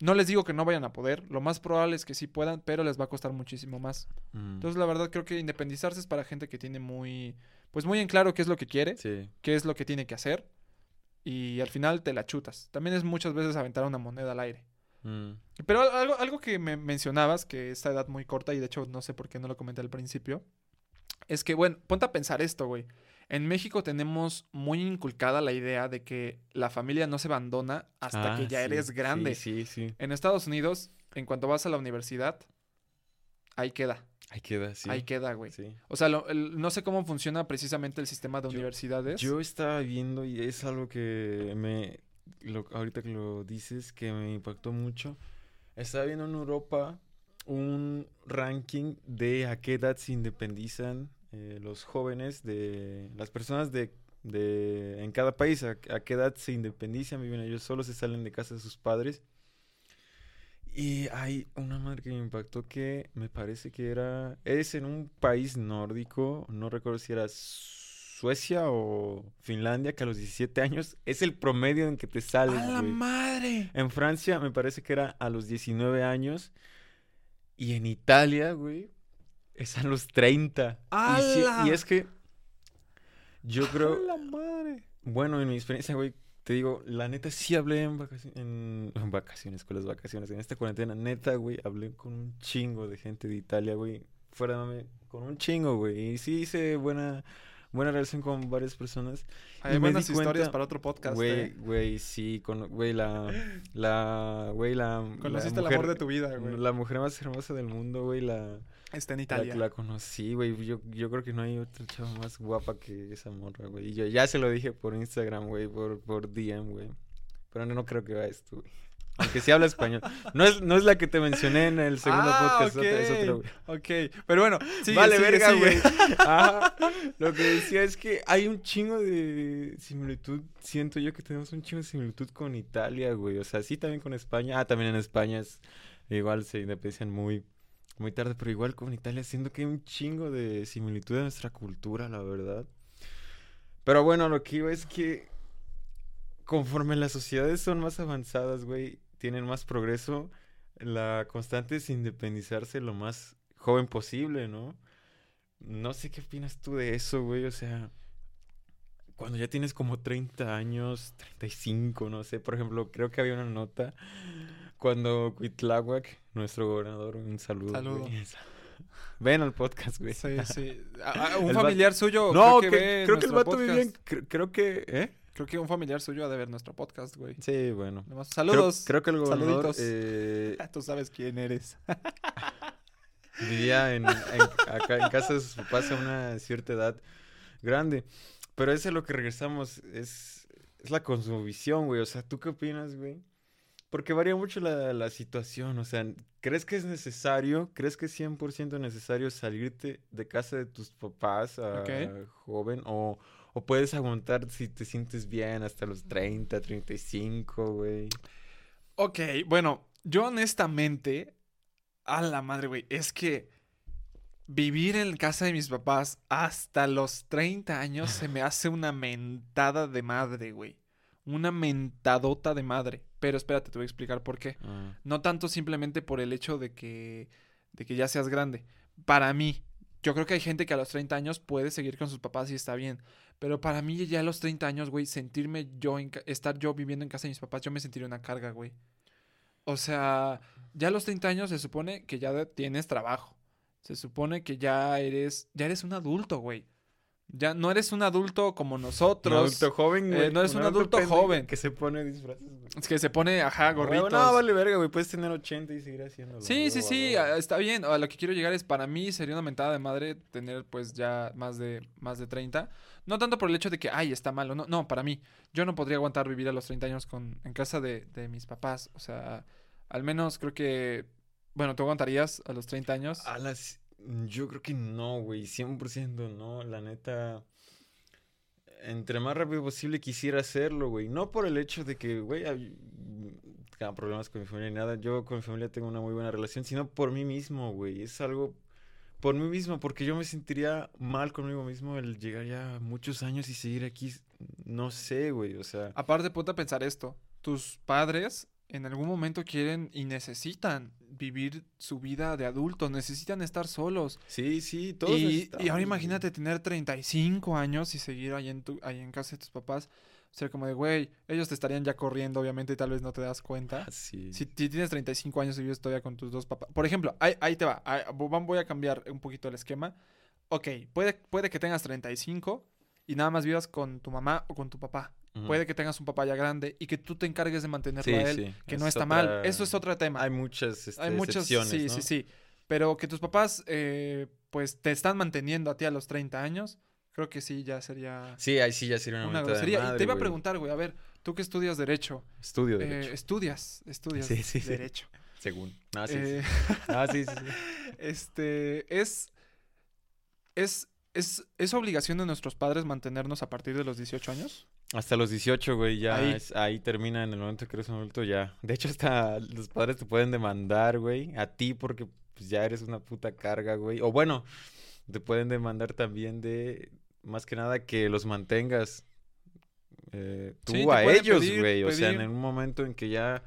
S2: no les digo que no vayan a poder, lo más probable es que sí puedan, pero les va a costar muchísimo más.
S1: Mm.
S2: Entonces, la verdad, creo que independizarse es para gente que tiene muy, pues muy en claro qué es lo que quiere
S1: Sí.
S2: qué es lo que tiene que hacer y al final te la chutas. También es muchas veces aventar una moneda al aire.
S1: Mm.
S2: Pero al- algo, algo que me mencionabas, que esta edad muy corta, y de hecho no sé por qué no lo comenté al principio, es que, bueno, ponte a pensar esto, güey. En México tenemos muy inculcada la idea de que la familia no se abandona hasta
S1: Ah,
S2: que ya
S1: sí,
S2: eres grande.
S1: Sí, sí, sí.
S2: En Estados Unidos, en cuanto vas a la universidad, ahí queda,
S1: Ahí queda, sí.
S2: ahí queda, güey.
S1: Sí.
S2: O sea, lo- el- no sé cómo funciona precisamente el sistema de
S1: Yo-
S2: universidades.
S1: Yo estaba viendo y es algo que me, lo- ahorita que lo dices, que me impactó mucho. Estaba viendo en Europa un ranking de a qué edad se independizan eh, los jóvenes de las personas de, de en cada país, a, a qué edad se independizan, viven ellos solos, se salen de casa de sus padres. Y hay una madre que me impactó que me parece que era. Es en un país nórdico. No recuerdo si era Suecia o Finlandia, que a los 17 años es el promedio en que te sales.
S2: ¡A la
S1: güey.
S2: madre!
S1: En Francia me parece que era a los 19 años. Y en Italia, güey, es a los 30. Y, sí-
S2: ¡Hala!
S1: y es que. Yo creo.
S2: ¡A la madre!
S1: Bueno, en mi experiencia, güey, te digo, la neta sí hablé en vacaciones, en, en vacaciones, con las vacaciones, en esta cuarentena, neta, güey, hablé con un chingo de gente de Italia, güey, fuera de mame, con un chingo, güey, y sí hice buena, buena relación con varias personas.
S2: Hay buenas historias
S1: cuenta-
S2: para otro podcast.
S1: Güey,
S2: eh.
S1: güey, sí, con, güey, la, la, güey, la,
S2: Conociste
S1: la
S2: el amor
S1: mujer-
S2: de tu vida, güey.
S1: La mujer más hermosa del mundo, güey, la,
S2: Está en
S1: la,
S2: Italia.
S1: la conocí, güey. Yo, yo creo que no hay otra chava más guapa que esa morra, güey. Y yo ya se lo dije por Instagram, güey, por, por DM, güey. Pero no, no creo que va esto, güey. Aunque sí habla español. No es, no es la que te mencioné en el segundo
S2: Ah,
S1: podcast, otra- es otra, güey.
S2: Ok, pero bueno, sigue,
S1: vale,
S2: sigue,
S1: verga, güey. Lo que decía es que hay un chingo de similitud. Siento yo que tenemos un chingo de similitud con Italia, güey. O sea, sí también con España. Ah, también en España es igual se independizan muy, muy tarde, pero igual con Italia, siento que hay un chingo de similitud de nuestra cultura, la verdad. Pero bueno, lo que iba es que conforme las sociedades son más avanzadas, güey, tienen más progreso, la constante es independizarse lo más joven posible, ¿no? No sé qué opinas tú de eso, güey, o sea, cuando ya tienes como 30 años, 35, no sé, por ejemplo, creo que había una nota cuando Cuitláhuac, nuestro gobernador, un saludo.
S2: Saludo.
S1: güey. Ven al podcast, güey.
S2: Sí, sí. A- a- un
S1: El vato-
S2: familiar suyo.
S1: No,
S2: creo
S1: que-
S2: que,
S1: creo que el vato vivía en- Creo que, ¿eh?
S2: Creo que un familiar suyo ha de ver nuestro podcast, güey.
S1: Sí, bueno.
S2: Nomás-
S1: Creo-
S2: Saludos.
S1: Creo, que el gobernador
S2: Saluditos.
S1: eh,
S2: Tú sabes quién eres.
S1: vivía en, en- acá en casa de sus papás a una cierta edad grande. Pero eso es lo que regresamos, es, es la cosmovisión, güey. O sea, ¿tú qué opinas, güey? Porque varía mucho la, la situación, o sea, ¿crees que es necesario, crees que es 100% necesario salirte de casa de tus papás a joven o, o puedes aguantar si te sientes bien hasta los 30, 35, güey?
S2: Ok, bueno, yo honestamente, a la madre, güey, es que vivir en casa de mis papás hasta los 30 años se me hace una mentada de madre, güey. Una mentadota de madre. Pero espérate, te voy a explicar por qué.
S1: Ah,
S2: No tanto simplemente por el hecho de que, de que ya seas grande. Para mí, yo creo que hay gente que a los 30 años puede seguir con sus papás y está bien. Pero para mí ya a los 30 años, güey, sentirme yo, en estar yo viviendo en casa de mis papás, yo me sentiría una carga, güey. O sea, ya a los 30 años se supone que ya tienes trabajo. Se supone que ya eres, ya eres un adulto, güey. Ya no eres un adulto como
S1: Un
S2: nosotros.
S1: adulto joven,
S2: eh,
S1: güey.
S2: no eres un adulto joven.
S1: Que se pone disfraces, güey.
S2: Es que se pone, ajá, gorritos.
S1: No, vale verga, güey. Puedes tener 80 y seguir haciéndolo.
S2: Sí, sí, sí, está bien. A lo que quiero llegar es, para mí sería una mentada de madre tener pues ya más de, más de 30. No tanto por el hecho de que, ay, está malo. No, no, para mí. Yo no podría aguantar vivir a los 30 años con, en casa de, de mis papás. O sea, al menos creo que, bueno, ¿tú aguantarías a los 30 años?
S1: A las... Yo creo que no, güey. 100% no. La neta... Entre más rápido posible quisiera hacerlo, güey. No por el hecho de que, güey, hay- problemas con mi familia ni nada. Yo con mi familia tengo una muy buena relación, sino por mí mismo, güey. Es algo por mí mismo, porque yo me sentiría mal conmigo mismo el llegar ya muchos años y seguir aquí. No sé, güey. O sea,
S2: Aparte, ponte a pensar esto. Tus padres en algún momento quieren y necesitan vivir su vida de adultos, necesitan estar solos.
S1: sí, sí, todos
S2: Y, y ahora imagínate tener 35 años y seguir ahí en, tu, ahí en casa de tus papás. O sea, como de, güey, ellos te estarían ya corriendo, obviamente, y tal vez no te das cuenta.
S1: Ah, sí.
S2: Si, si tienes 35 años y vives todavía con tus dos papás. Por ejemplo, ahí, ahí te va. ahí- voy a cambiar un poquito el esquema. Ok, puede, puede que tengas 35 y nada más vivas con tu mamá o con tu papá. Puede que tengas un papá ya grande y que tú te encargues de mantenerlo
S1: Sí,
S2: a él,
S1: sí,
S2: que no
S1: es
S2: está mal. Eso es otro tema.
S1: Hay muchas este,
S2: Hay muchas,
S1: excepciones,
S2: sí,
S1: ¿no?
S2: sí, sí. Pero que tus papás, eh, pues, te están manteniendo a ti a los 30 años, creo que sí, ya sería
S1: Sí, ahí sí ya sería una,
S2: una
S1: mentada de
S2: grosería. y
S1: madre,
S2: te iba a preguntar, güey, a ver, tú que estudias Derecho,
S1: Estudio
S2: eh,
S1: derecho,
S2: estudias, estudias
S1: Sí, sí, sí.
S2: Derecho.
S1: según. Ah, sí, sí.
S2: Eh,
S1: Ah, sí, sí, sí.
S2: este, es, es, es, es obligación de nuestros padres mantenernos a partir de los 18 años.
S1: Hasta los 18, güey, ya
S2: Ahí.
S1: es- ahí termina en el momento que eres un adulto, ya. De hecho, hasta los padres te pueden demandar, güey, a ti porque pues, ya eres una puta carga, güey. O bueno, te pueden demandar también de, más que nada, que los mantengas eh, tú
S2: Sí,
S1: a ellos,
S2: pedir-
S1: güey. O sea, en un momento en que ya,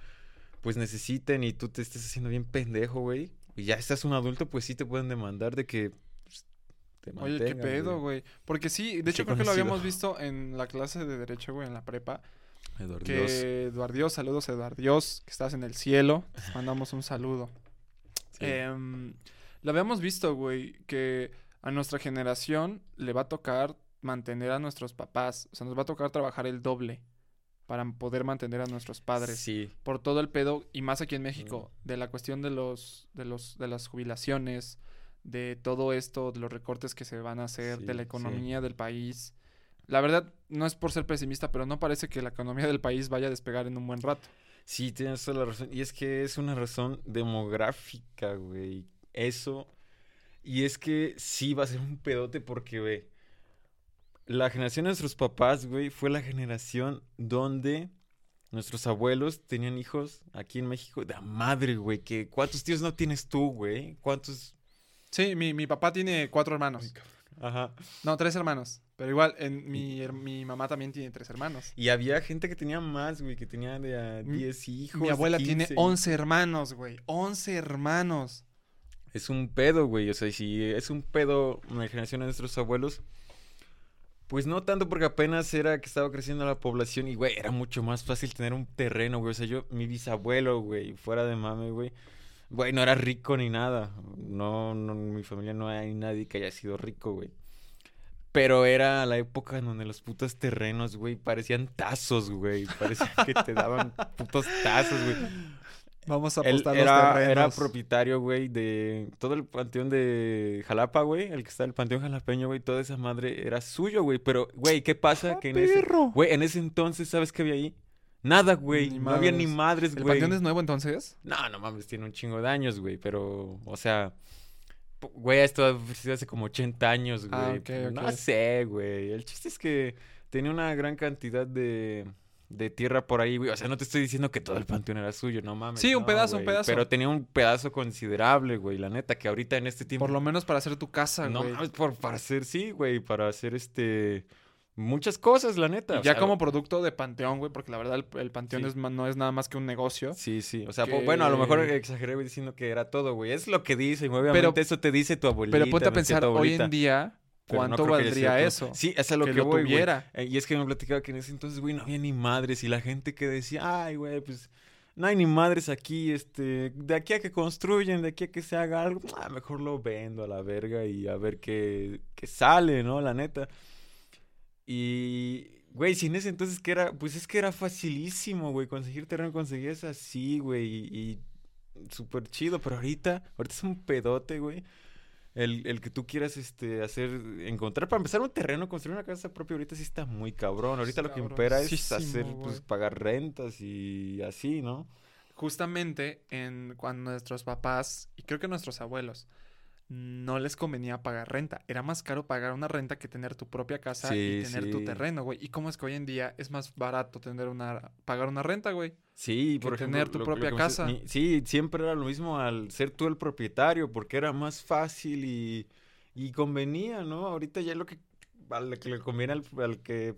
S1: pues, necesiten y tú te estés haciendo bien pendejo, güey, y ya estás un adulto, pues sí te pueden demandar de que
S2: Oye, qué pedo, güey. Porque sí, de hecho creo que lo habíamos visto en la clase de Derecho, güey, en la prepa.
S1: Eduardo
S2: Que
S1: Dios.
S2: Eduardios, saludos Eduardios, que estás en el cielo. te mandamos un saludo.
S1: Sí.
S2: Em, lo habíamos visto, güey, que a nuestra generación le va a tocar mantener a nuestros papás. O sea, nos va a tocar trabajar el doble para poder mantener a nuestros padres.
S1: Sí.
S2: Por todo el pedo, y más aquí en México, de la cuestión de los, de los, de las jubilaciones, de todo esto, de los recortes que se van a hacer, de la
S1: sí.
S2: economía del país. La verdad, no es por ser pesimista, pero no parece que la economía del país vaya a despegar en un buen rato.
S1: Sí, tienes toda la razón. Y es que es una razón demográfica, güey. Eso. Y es que sí va a ser un pedote porque, güey, la generación de nuestros papás, güey, fue la generación donde nuestros abuelos tenían hijos aquí en México de madre, güey. Que ¿Cuántos tíos no tienes tú, güey? ¿Cuántos?
S2: Sí, mi, mi papá tiene cuatro hermanos.
S1: Ajá.
S2: No, tres hermanos. Pero igual, en, mi, her- mi mamá también tiene tres hermanos.
S1: Y había gente que tenía más, güey, que tenía de a
S2: Mi-
S1: 10 hijos.
S2: Mi abuela tiene
S1: 15.
S2: 11 hermanos, güey. 11 hermanos.
S1: Es un pedo, güey. O sea, si es un pedo la generación de nuestros abuelos, pues no tanto porque apenas era que estaba creciendo la población y, güey, era mucho más fácil tener un terreno, güey. O sea, yo, mi bisabuelo, güey, fuera de mame, güey, güey, no era rico ni nada. No, no, en mi familia no hay nadie que haya sido rico, güey. Pero era la época en donde los putos terrenos, güey, parecían tazos, güey. Parecía que te daban putos tazos, güey.
S2: Vamos a
S1: Él
S2: apostar
S1: era,
S2: los
S1: era
S2: terrenos.
S1: propietario, güey, de todo el panteón de Jalapa, güey. El que está el panteón jalapeño, güey. Toda esa madre era suyo, güey. Pero, güey, ¿qué pasa? que en ese, güey, en ese entonces, ¿sabes qué había ahí? Nada, güey.
S2: Ni
S1: No había ni
S2: madres.
S1: madres,
S2: ¿El
S1: güey.
S2: panteón es nuevo entonces?
S1: No, no mames, tiene un chingo de años, güey. Pero, o sea, güey, esto ha sido hace como 80 años, güey.
S2: Ah, ok,
S1: Pues, No sé, güey. El chiste es que tenía una gran cantidad de, de tierra por ahí, güey. O sea, no te estoy diciendo que todo el panteón era suyo, no mames.
S2: Sí, un
S1: no,
S2: pedazo, un
S1: güey.
S2: pedazo.
S1: Pero tenía un pedazo considerable, güey. La neta, que ahorita en este tiempo.
S2: Por lo menos para hacer tu casa,
S1: No
S2: güey.
S1: mames, por, para hacer, sí, güey. Para hacer este. Muchas cosas, la neta.
S2: Y
S1: o
S2: ya
S1: sea,
S2: como producto de panteón, güey, porque la verdad el, el panteón
S1: Sí.
S2: es no es nada más que un negocio.
S1: Sí, sí. O sea, bueno, a lo mejor exageré güey, diciendo que era todo, güey. Es lo que dicen, güey. Obviamente eso te dice tu abuelita.
S2: Pero ponte a pensar, hoy en día,
S1: pero no
S2: ¿cuánto valdría eso?
S1: Sí, eso es lo
S2: que
S1: que,
S2: lo
S1: voy,
S2: tuviera.
S1: Eh, Y es que me platicaba que en ese entonces, güey, no había ni madres. Y la gente que decía, ay, güey, pues no hay ni madres aquí, este, de aquí a que construyen, de aquí a que se haga algo, ah, mejor lo vendo a la verga y a ver qué, qué sale, ¿no? La neta. Y, güey, si en ese entonces que era, pues es que era facilísimo, güey, conseguir terreno, conseguías así, güey, y, y súper chido, pero ahorita, ahorita es un pedote, güey. El, el que tú quieras este, hacer, encontrar, para empezar un terreno, construir una casa propia, ahorita sí está muy cabrón. Ahorita lo que impera es hacer, pues, pagar rentas y así, ¿no?
S2: Justamente en cuando nuestros papás y creo que nuestros abuelos no les convenía pagar renta. Era más caro pagar una renta que tener tu propia casa y
S1: Sí,
S2: tener tu terreno, güey. ¿Y cómo es que hoy en día es más barato tener una pagar una renta, güey?
S1: Sí,
S2: que
S1: por ejemplo,
S2: tener tu
S1: lo-
S2: propia casa.
S1: sí, siempre era lo mismo al ser tú el propietario, porque era más fácil y, y convenía, ¿no? Ahorita ya lo que, al que le conviene al, al que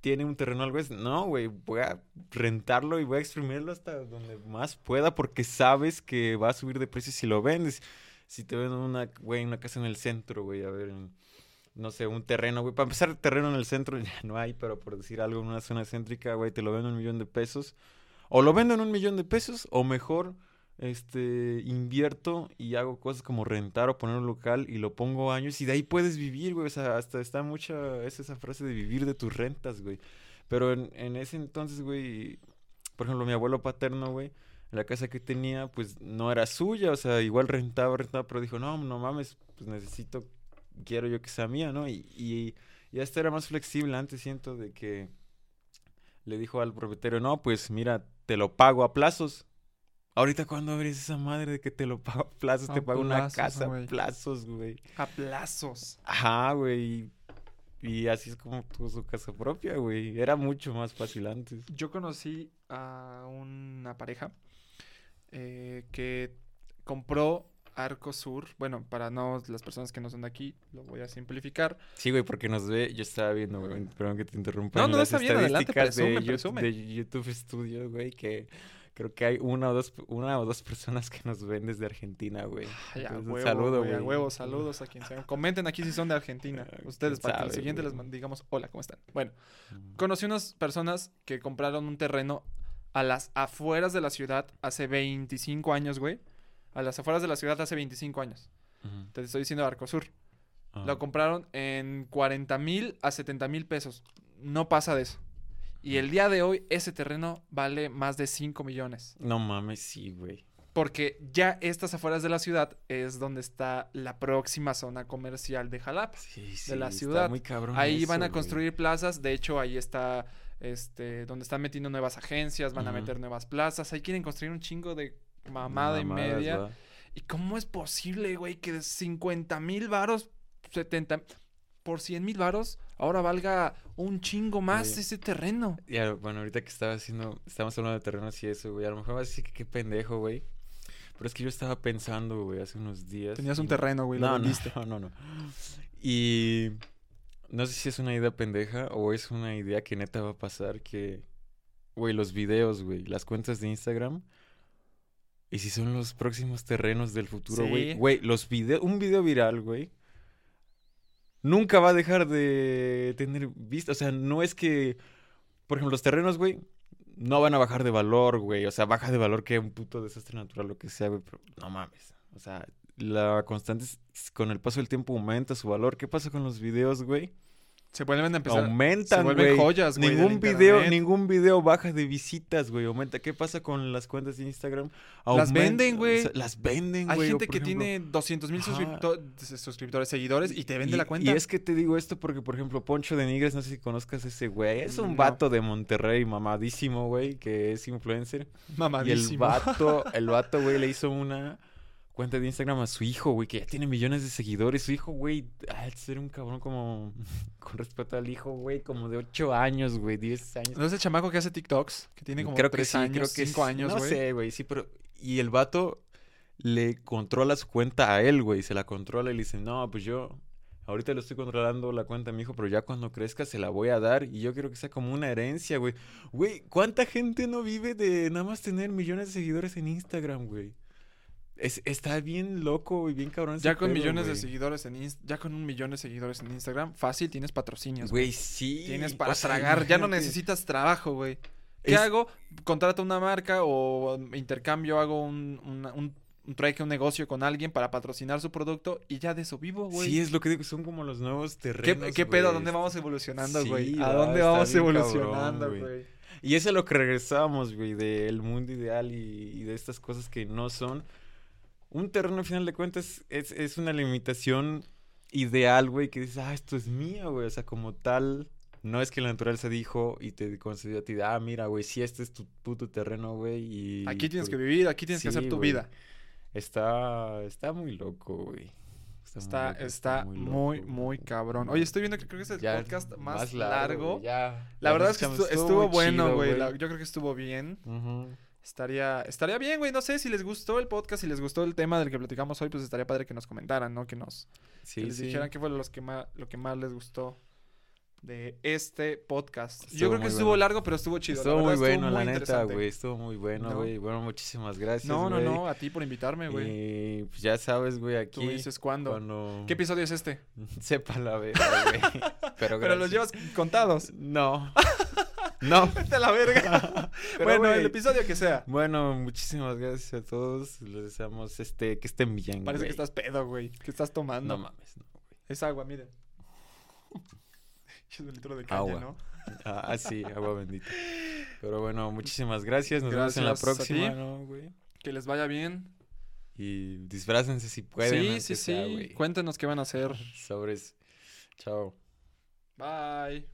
S1: tiene un terreno algo es, no, güey, voy a rentarlo y voy a exprimirlo hasta donde más pueda, porque sabes que va a subir de precio si lo vendes. Si te venden una, güey, una casa en el centro, güey, a ver, en- no sé, un terreno, güey. Para empezar, terreno en el centro ya no hay, pero por decir algo, en una zona céntrica, güey, te lo venden un millón de pesos. O lo vendo en un millón de pesos, o mejor, este, invierto y hago cosas como rentar o poner un local y lo pongo años y de ahí puedes vivir, güey. O sea, hasta está mucha, es esa frase de vivir de tus rentas, güey. Pero en, en ese entonces, güey, por ejemplo, mi abuelo paterno, güey, la casa que tenía, pues no era suya, o sea, igual rentaba, rentaba, pero dijo, no, no mames, pues necesito, quiero yo que sea mía, ¿no? Y, y, y hasta era más flexible antes, siento, de que le dijo al propietario, no, pues mira, te lo pago a plazos. Ahorita cuando abres esa madre de que te lo pago a plazos,
S2: A
S1: te pago una casa a plazos, güey.
S2: A plazos.
S1: Ajá, güey. Y así es como tuvo su casa propia, güey. Era mucho más fácil antes.
S2: Yo conocí a una pareja eh, que compró Arco Sur. Bueno, para no las personas que no son de aquí, lo voy a simplificar.
S1: Sí, güey, porque nos ve, yo estaba viendo, güey, perdón que te interrumpa.
S2: No, no,
S1: las
S2: está bien, adelante,
S1: de,
S2: presume, presume.
S1: de YouTube Studio, güey, que creo que hay una o dos, una o dos personas que nos ven desde Argentina, güey.
S2: Ay, a huevo,
S1: saludo,
S2: güey, a
S1: güey.
S2: huevo, saludos a quien sea. Comenten aquí si son de Argentina.
S1: Ah,
S2: Ustedes, para que el siguiente les
S1: güey.
S2: man- digamos, hola, ¿cómo están? Bueno, conocí unas personas que compraron un terreno a las afueras de la ciudad hace 25 años, güey. A las afueras de la ciudad hace 25 años. Te estoy diciendo Arcosur.
S1: Ah.
S2: Lo compraron en 40 mil a 70 mil pesos. No pasa de eso. Y el día de hoy ese terreno vale más de 5 millones.
S1: No mames, sí, güey.
S2: Porque ya estas afueras de la ciudad es donde está la próxima zona comercial de Jalapa.
S1: Sí, sí,
S2: la
S1: está
S2: ciudad.
S1: muy cabrón
S2: Ahí van a
S1: güey.
S2: construir plazas. De hecho, ahí está este donde están metiendo nuevas agencias, van a meter nuevas plazas. Ahí quieren construir un chingo de mamada y media. ¿Y cómo es posible, güey, que de 50 mil varos, 70 por 100 mil varos, ahora valga un chingo más
S1: Oye.
S2: ese terreno?
S1: Ya, bueno, ahorita que estaba haciendo, estamos hablando de terrenos y eso, güey. A lo mejor vas a decir que qué pendejo, güey. Pero es que yo estaba pensando, güey, hace unos días.
S2: Tenías un terreno, güey, lo
S1: no, no,
S2: vendiste.
S1: no, no, no. Y no sé si es una idea pendeja o es una idea que neta va a pasar que, güey, los videos, güey, las cuentas de Instagram. Y si son los próximos terrenos del futuro, güey.
S2: Sí.
S1: Güey, los videos, un video viral, güey. Nunca va a dejar de tener vista. O sea, no es que, por ejemplo, los terrenos, güey, no van a bajar de valor, güey. O sea, baja de valor que un puto desastre natural, lo que sea, güey. Pero no mames. O sea, la constante es- con el paso del tiempo aumenta su valor. ¿Qué pasa con los videos, güey?
S2: Se vuelven a empezar.
S1: Aumentan,
S2: se vuelven
S1: güey.
S2: joyas, güey.
S1: Ningún video,
S2: internet.
S1: ningún video baja de visitas, güey. Aumenta. ¿Qué pasa con las cuentas de Instagram?
S2: Las venden, güey.
S1: o sea, las venden,
S2: Hay
S1: güey. o
S2: gente que
S1: ejemplo-
S2: tiene 200 mil suscriptores, seguidores y te vende
S1: y,
S2: la cuenta.
S1: Y es que te digo esto porque, por ejemplo, Poncho de Nigres, no sé si conozcas ese güey. Es un
S2: No.
S1: vato de Monterrey mamadísimo, güey, que es influencer. Y el
S2: Mamadísimo.
S1: vato, el vato, güey, le hizo una cuenta de Instagram a su hijo, güey, que ya tiene millones de seguidores. Su hijo, güey, de ser un cabrón como, con respeto al hijo, güey, como de 8 años, güey, 10 años.
S2: ¿No es el chamaco que hace TikToks? Que tiene como
S1: creo que
S2: 3
S1: sí,
S2: años,
S1: creo que
S2: 5
S1: sí.
S2: años,
S1: No
S2: güey.
S1: sé, güey, sí, pero... Y el vato le controla su cuenta a él, güey, se la controla y le dice, no, pues yo... Ahorita le estoy controlando la cuenta a mi hijo, pero ya cuando crezca se la voy a dar y yo quiero que sea como una herencia, güey. Güey, ¿cuánta gente no vive de nada más tener millones de seguidores en Instagram, güey? Es, está bien loco y bien cabrón.
S2: Ya con
S1: pedo,
S2: millones de seguidores en Inst- ya con un millón de seguidores en Instagram, fácil tienes patrocinios,
S1: Güey, sí.
S2: Tienes para
S1: o sea,
S2: tragar, ya no necesitas trabajo, güey. ¿Qué
S1: Es-
S2: hago? Contrato una marca o intercambio, hago un, una- un, un trueque, un negocio con alguien para patrocinar su producto y ya de eso vivo, güey.
S1: Sí, es lo que digo, son como los nuevos
S2: ¿Qué,
S1: terrenos.
S2: qué pedo? ¿A dónde vamos evolucionando,
S1: Sí,
S2: güey? ¿A
S1: va,
S2: dónde vamos evolucionando,
S1: güey. Y eso es lo que regresamos, güey, del mundo ideal y, y de estas cosas que no son. Un terreno, al final de cuentas, es, es una limitación ideal, güey, que dices, ah, esto es mío, güey. O sea, como tal, no es que la naturaleza dijo y te concedió a ti, ah, mira, güey, si este es tu puto terreno, güey. Y
S2: Aquí tienes que vivir, aquí tienes que hacer tu vida.
S1: Está, está muy loco, güey.
S2: Está, está
S1: muy
S2: muy,
S1: loco,
S2: muy
S1: güey.
S2: cabrón. Oye, estoy viendo que creo que es el
S1: Ya
S2: podcast más, largo.
S1: ya.
S2: La
S1: Ya
S2: verdad es que estuvo,
S1: muy
S2: bueno, güey. Yo creo que estuvo bien.
S1: Ujú.
S2: Estaría, estaría bien, güey. No sé si les gustó el podcast, si les gustó el tema del que platicamos hoy, pues estaría padre que nos comentaran, ¿no? Que nos que
S1: Sí,
S2: les
S1: sí.
S2: dijeran qué fue los que más, lo que más les gustó de este podcast. Yo creo que estuvo
S1: bueno.
S2: largo, pero estuvo chido.
S1: Estuvo
S2: verdad,
S1: muy bueno,
S2: muy
S1: la neta, güey. Estuvo muy bueno,
S2: ¿No?
S1: güey. Bueno, muchísimas gracias.
S2: No, no, no, a ti por invitarme, güey.
S1: Y pues ya sabes, güey,
S2: Tú
S1: aquí.
S2: dices cuándo.
S1: Cuando.
S2: ¿Qué episodio es este?
S1: Sepa la verga, güey. Pero,
S2: Pero los llevas contados.
S1: No. no.
S2: Vete a la verga. Bueno, el episodio que sea.
S1: Bueno, muchísimas gracias a todos. Les deseamos este, que estén bien.
S2: Parece que estás pedo, güey. ¿Qué estás tomando?
S1: No mames, no, güey.
S2: Es agua, miren. Es un litro de caña,
S1: Agua.
S2: ¿no?
S1: Ah, sí, agua bendita. Pero bueno, muchísimas gracias. Nos vemos en la
S2: Gracias
S1: próxima.
S2: Que les vaya bien.
S1: Y disfrácense si pueden.
S2: sí, sí,
S1: sea,
S2: sí.
S1: güey.
S2: Cuéntenos qué van a hacer.
S1: Sobres. Chao.
S2: Bye.